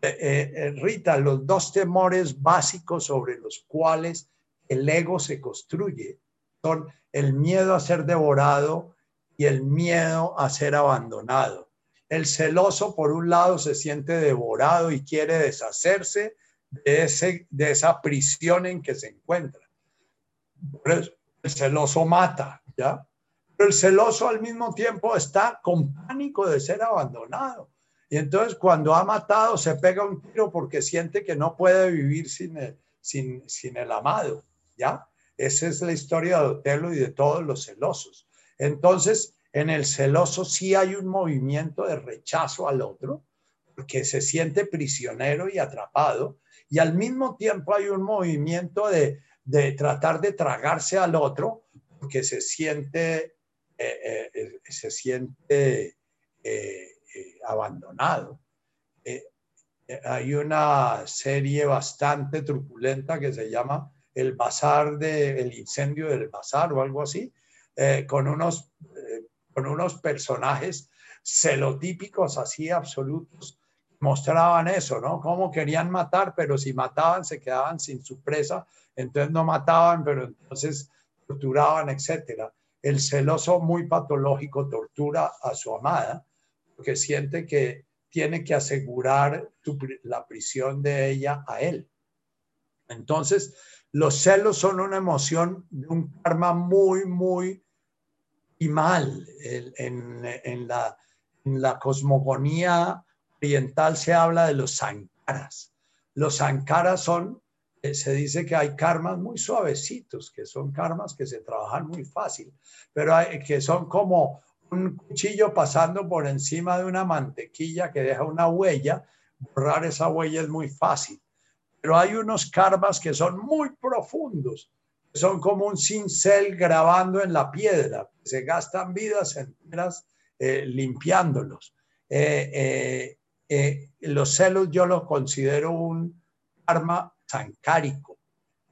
Eh, eh, eh, Rita, los dos temores básicos sobre los cuales el ego se construye son el miedo a ser devorado y el miedo a ser abandonado. El celoso, por un lado, se siente devorado y quiere deshacerse de, ese, de esa prisión en que se encuentra. el celoso mata, ¿ya? Pero el celoso al mismo tiempo está con pánico de ser abandonado. Y entonces cuando ha matado se pega un tiro porque siente que no puede vivir sin el, sin, sin el amado, ¿ya? Esa es la historia de Otelo y de todos los celosos. Entonces, en el celoso sí hay un movimiento de rechazo al otro, porque se siente prisionero y atrapado, y al mismo tiempo hay un movimiento de, de tratar de tragarse al otro, porque se siente eh, eh, se siente eh, abandonado. hay una serie bastante truculenta que se llama El Bazar de, el incendio del bazar o algo así, con, unos, con unos personajes celotípicos así absolutos mostraban eso, ¿no? Cómo querían matar, pero si mataban se quedaban sin su presa, entonces no mataban, pero entonces torturaban, etcétera. El celoso muy patológico tortura a su amada porque siente que tiene que asegurar la prisión de ella a él. Entonces, los celos son una emoción de un karma muy, muy y mal. En, la, en la cosmogonía oriental se habla de los sankaras. Los sankaras son se dice que hay karmas muy suavecitos, que son karmas que se trabajan muy fácil, pero hay, que son como un cuchillo pasando por encima de una mantequilla que deja una huella, borrar esa huella es muy fácil. Pero hay unos karmas que son muy profundos, que son como un cincel grabando en la piedra, se gastan vidas enteras eh, limpiándolos. Eh, los celos yo los considero un karma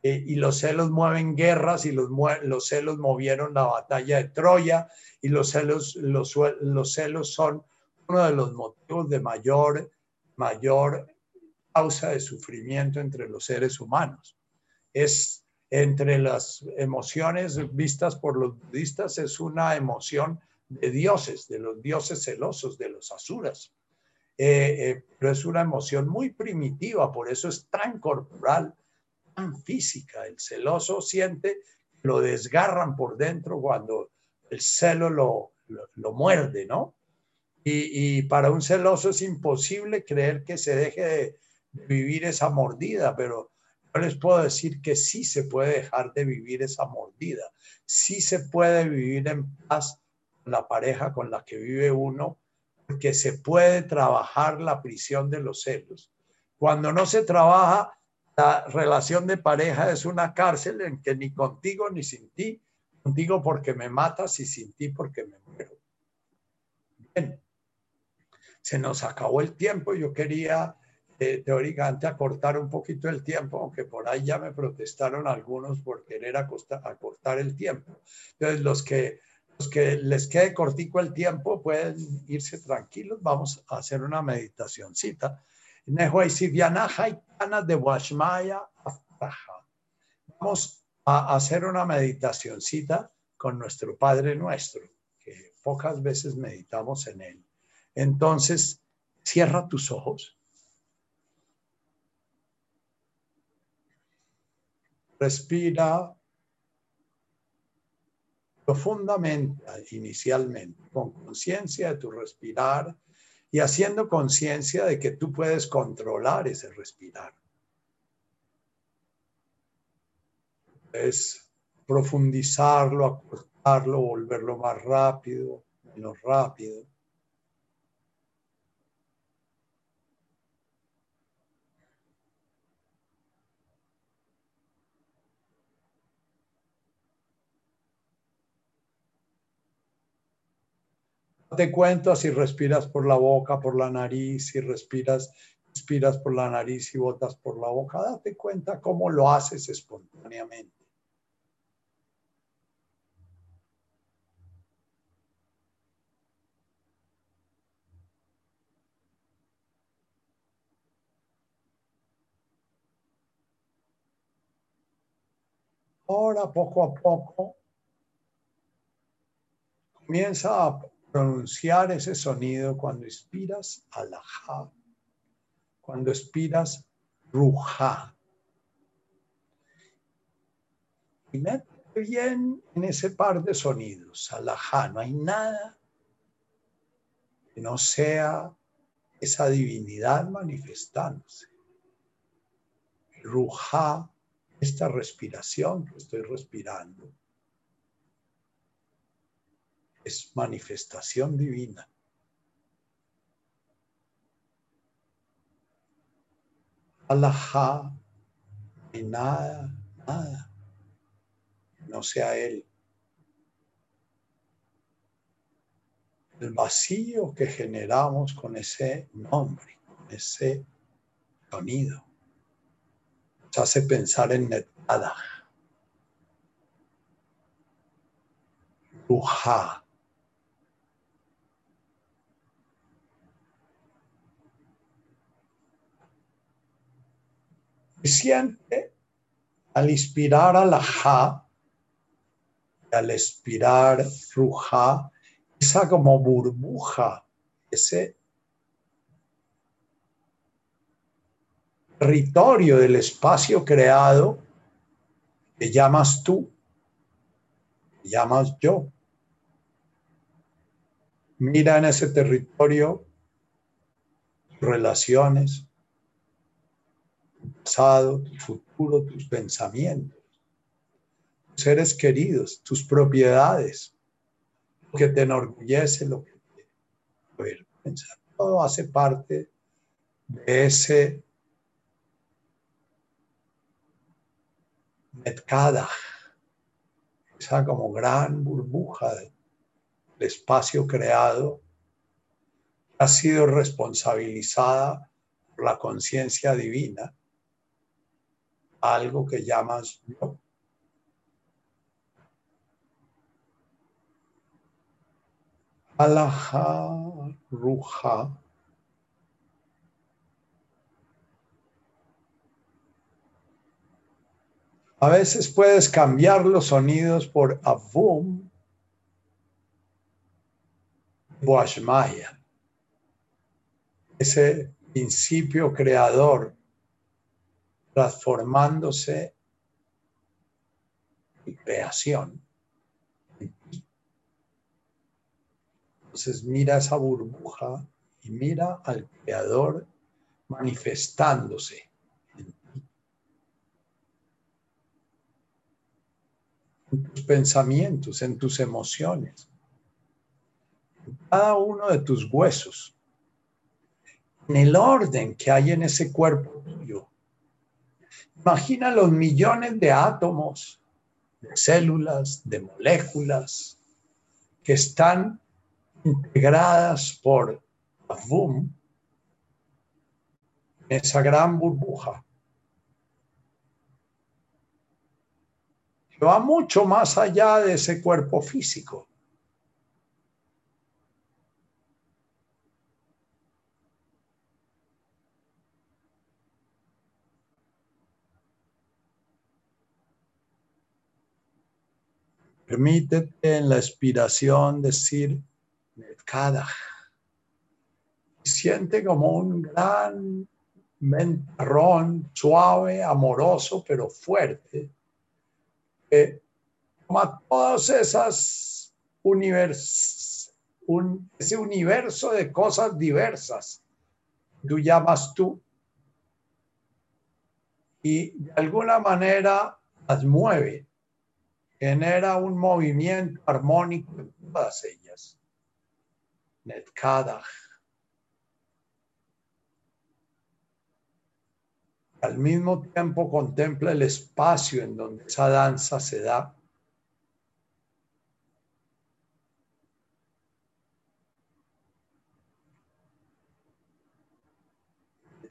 Eh, y los celos mueven guerras y los, los celos movieron la batalla de Troya y los celos, los, los celos son uno de los motivos de mayor, mayor causa de sufrimiento entre los seres humanos. Es entre las emociones vistas por los budistas, es una emoción de dioses, de los dioses celosos, de los asuras. Eh, eh, pero es una emoción muy primitiva, por eso es tan corporal, tan física. El celoso siente lo desgarran por dentro cuando el celo lo, lo, muerde, ¿no? Y, y, para un celoso es imposible creer que se deje de vivir esa mordida, pero yo les puedo decir que sí se puede dejar de vivir esa mordida, sí se puede vivir en paz con la pareja con la que vive uno, porque se puede trabajar la prisión de los celos. Cuando no se trabaja, la relación de pareja es una cárcel en que ni contigo ni sin ti, contigo porque me matas y sin ti porque me muero. Bien, se nos acabó el tiempo. Yo quería eh, teóricamente acortar un poquito el tiempo, aunque por ahí ya me protestaron algunos por querer acortar el tiempo. Entonces, los que, los que les quede cortico el tiempo pueden irse tranquilos. Vamos a hacer una meditacióncita de Vamos a hacer una meditacióncita con nuestro Padre Nuestro, que pocas veces meditamos en él. Entonces, cierra tus ojos. Respira profundamente, inicialmente, con conciencia de tu respirar y haciendo conciencia de que tú puedes controlar ese respirar. Es profundizarlo, acortarlo, volverlo más rápido, menos rápido. Te cuento si respiras por la boca, por la nariz, si respiras, respiras por la nariz y botas por la boca. Date cuenta cómo lo haces espontáneamente. Ahora, poco a poco, comienza a pronunciar ese sonido cuando expiras alajá, cuando expiras ruja. Y mete bien en ese par de sonidos, alajá, no hay nada que no sea esa divinidad manifestándose. Ruja, esta respiración que estoy respirando es manifestación divina. Alajá, y nada, nada, no sea Él. El vacío que generamos con ese nombre, con ese sonido, nos hace pensar en. Ruja. Siente al inspirar a la ja, al expirar ruja, esa como burbuja, ese territorio del espacio creado que llamas tú, llamas yo. Mira en ese territorio relaciones, pasado, tu futuro, tus pensamientos, tus seres queridos, tus propiedades, lo que te enorgullece, lo que te avergüenza. Todo hace parte de ese metkada, esa como gran burbuja del espacio creado, ha sido responsabilizada por la conciencia divina algo que llamas yo. Alaha. A veces puedes cambiar los sonidos por Avum, Boashmaya, ese principio creador transformándose en creación. Entonces mira esa burbuja y mira al creador manifestándose en tus pensamientos, en tus emociones, en cada uno de tus huesos, en el orden que hay en ese cuerpo tuyo. Imagina los millones de átomos, de células, de moléculas que están integradas por boom, esa gran burbuja. va mucho más allá de ese cuerpo físico. Permítete en la expiración decir Netkadach. Siente como un gran mentarrón suave, amoroso, pero fuerte toma todas esas univers, un, ese universo de cosas diversas tú llamas tú y de alguna manera las mueve, genera un movimiento armónico en todas ellas. Netkadach. al mismo tiempo contempla el espacio en donde esa danza se da.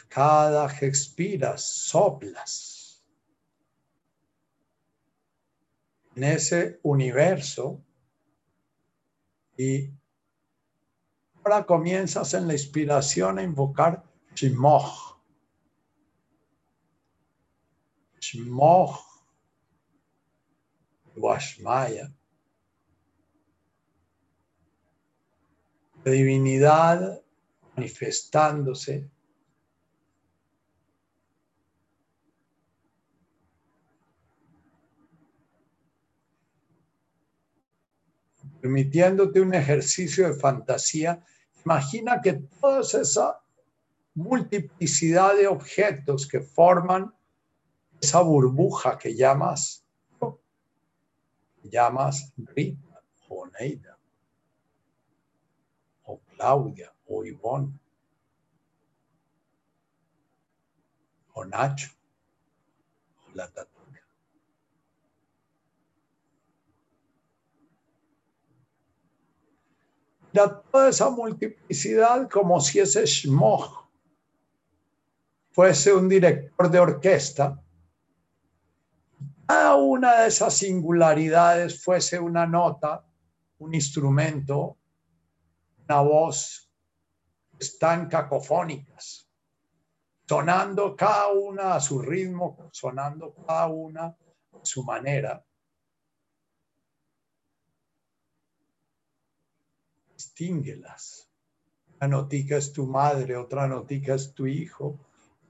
Cada que expiras, soplas en ese universo y ahora comienzas en la inspiración a invocar Shimoch Shmoch Washmaya, la divinidad manifestándose permitiéndote un ejercicio de fantasía, imagina que toda esa multiplicidad de objetos que forman esa burbuja que llamas, llamas Rita o Neida, o Claudia, o Ivonne, o Nacho, o la tatuca. Toda esa multiplicidad como si ese Shmog fuese un director de orquesta cada una de esas singularidades fuese una nota, un instrumento, una voz, están cacofónicas, sonando cada una a su ritmo, sonando cada una a su manera. Distínguelas. Una notica es tu madre, otra notica es tu hijo,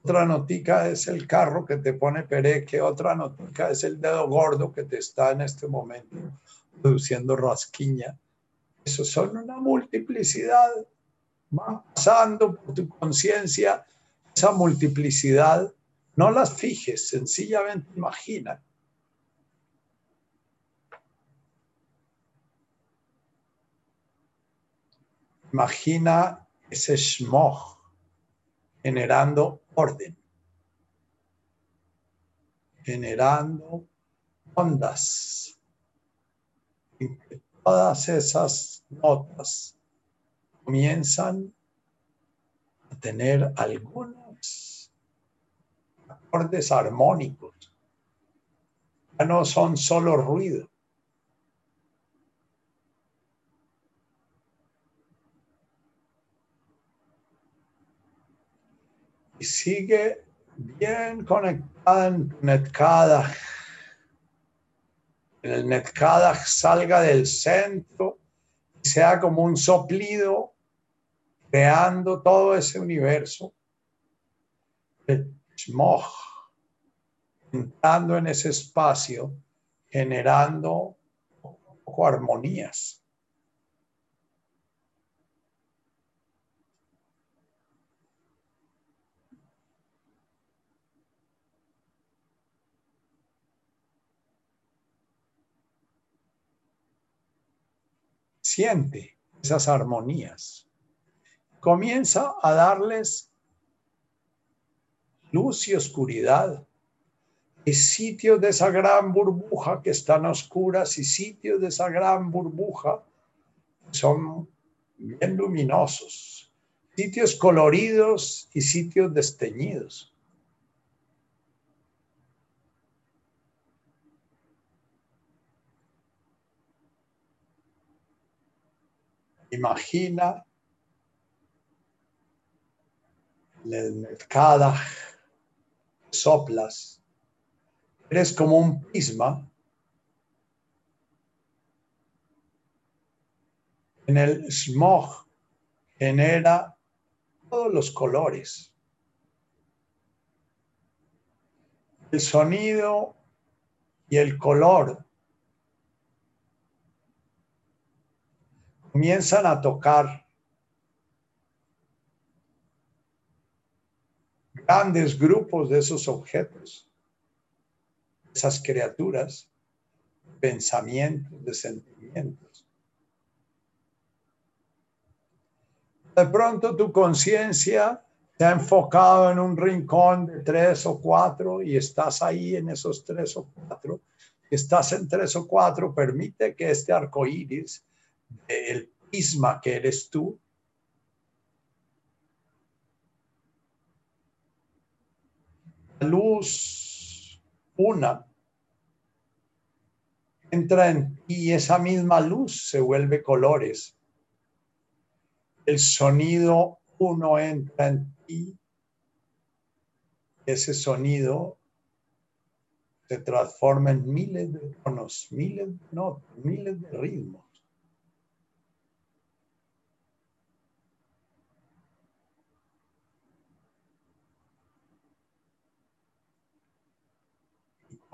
otra notica es el carro que te pone pereque, otra notica es el dedo gordo que te está en este momento produciendo rasquiña. Eso son una multiplicidad. Va pasando por tu conciencia esa multiplicidad. No las fijes, sencillamente imagina. Imagina ese smog generando orden, generando ondas. Y todas esas notas comienzan a tener algunos acordes armónicos. Ya no son solo ruido. Sigue bien conectada en Netkada. En el Netkada salga del centro y sea como un soplido creando todo ese universo. El Shmoch entrando en ese espacio, generando armonías. Siente esas armonías. Comienza a darles luz y oscuridad. Y sitios de esa gran burbuja que están oscuras y sitios de esa gran burbuja son bien luminosos. Sitios coloridos y sitios desteñidos. Imagina cada soplas. Eres como un prisma en el smog genera todos los colores. El sonido y el color comienzan a tocar grandes grupos de esos objetos, esas criaturas, pensamientos, de sentimientos. De pronto tu conciencia te ha enfocado en un rincón de tres o cuatro y estás ahí en esos tres o cuatro. Estás en tres o cuatro, permite que este arco iris el prisma que eres tú, la luz una entra en ti y esa misma luz se vuelve colores. El sonido uno entra en ti, ese sonido se transforma en miles de tonos, miles de notas, miles de ritmos.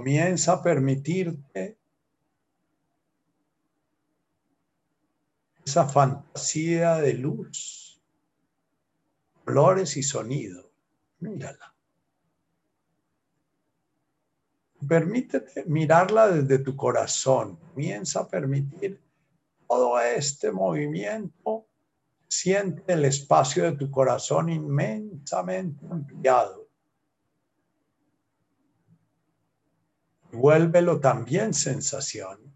Comienza a permitirte esa fantasía de luz, colores y sonido. Mírala. Permítete mirarla desde tu corazón. Comienza a permitir todo este movimiento. Siente el espacio de tu corazón inmensamente ampliado. Vuélvelo también sensación.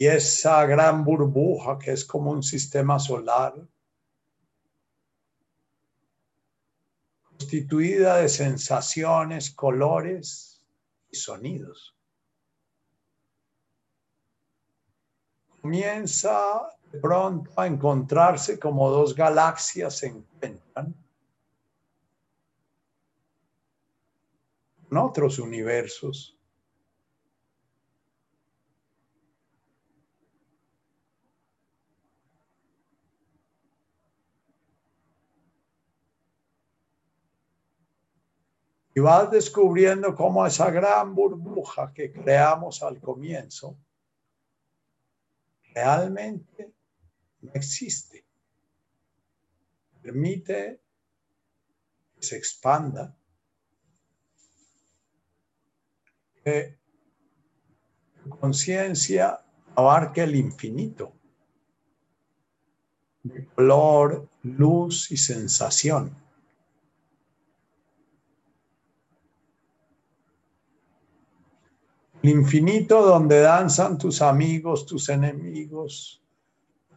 Y esa gran burbuja que es como un sistema solar constituida de sensaciones, colores y sonidos. Comienza de pronto a encontrarse como dos galaxias se encuentran en otros universos Y vas descubriendo cómo esa gran burbuja que creamos al comienzo realmente no existe. Permite que se expanda, que conciencia abarque el infinito de color, luz y sensación. El infinito donde danzan tus amigos, tus enemigos,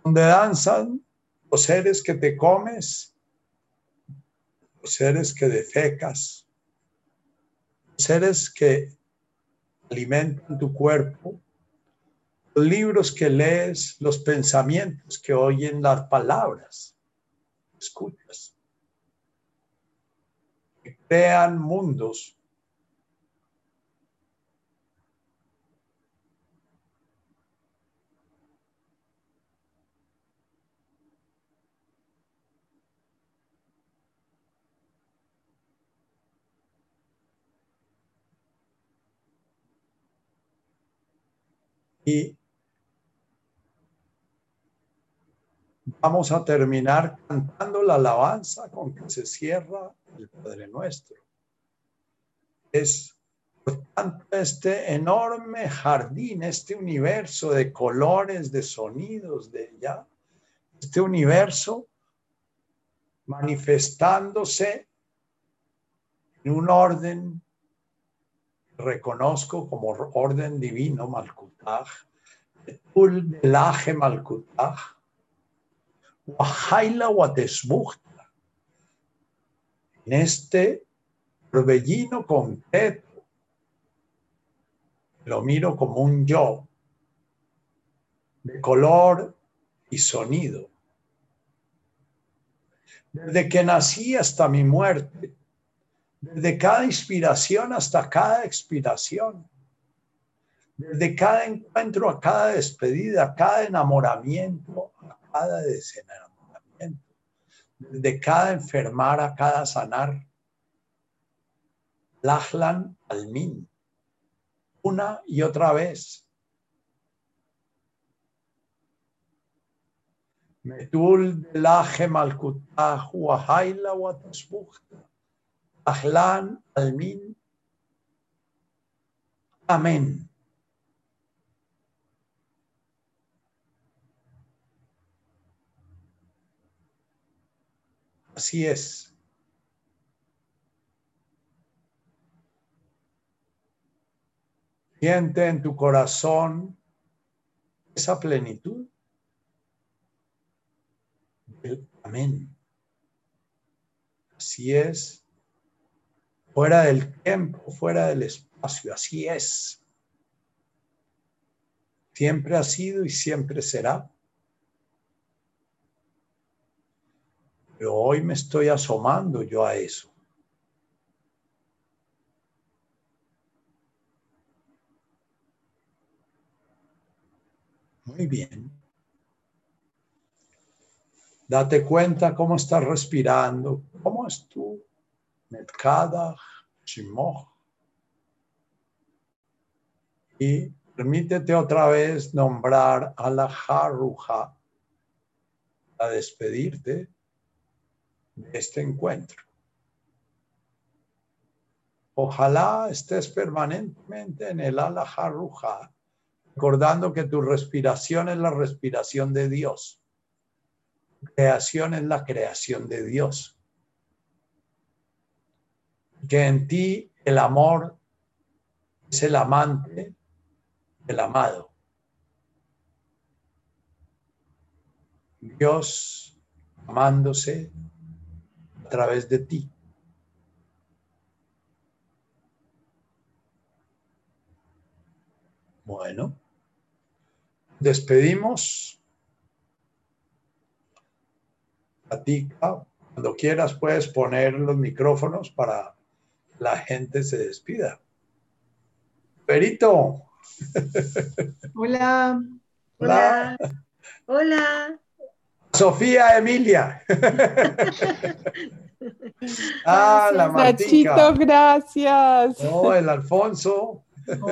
donde danzan los seres que te comes, los seres que defecas, los seres que alimentan tu cuerpo, los libros que lees, los pensamientos que oyen las palabras, escuchas. crean mundos. Y vamos a terminar cantando la alabanza con que se cierra el Padre Nuestro. Es por tanto este enorme jardín, este universo de colores, de sonidos, de ya, este universo manifestándose en un orden reconozco como orden divino, Malkutaj, Tul Belaje Malkutaj, Wahaila Watesbuchta. En este torbellino concreto, lo miro como un yo, de color y sonido. Desde que nací hasta mi muerte, desde cada inspiración hasta cada expiración, desde cada encuentro a cada despedida, cada enamoramiento, a cada desenamoramiento, desde cada enfermar a cada sanar. Lachlan Almin, una y otra vez. Metul de laje malkutah huahaila. Ahlan Almin. Amén. Así es. Siente en tu corazón esa plenitud. Amén. Así es fuera del tiempo, fuera del espacio. Así es. Siempre ha sido y siempre será. Pero hoy me estoy asomando yo a eso. Muy bien. Date cuenta cómo estás respirando, cómo es tu Metkadach Shimoch. Y permítete otra vez nombrar a la Haruja a despedirte de este encuentro. Ojalá estés permanentemente en el ala Haruja, recordando que tu respiración es la respiración de Dios. creación es la creación de Dios que en ti el amor es el amante del amado. Dios amándose a través de ti. Bueno, despedimos. Platica. Cuando quieras puedes poner los micrófonos para la gente se despida. Perito. Hola. Hola. Hola. Sofía Emilia. ah, la Nachito, gracias. Oh, el Alfonso.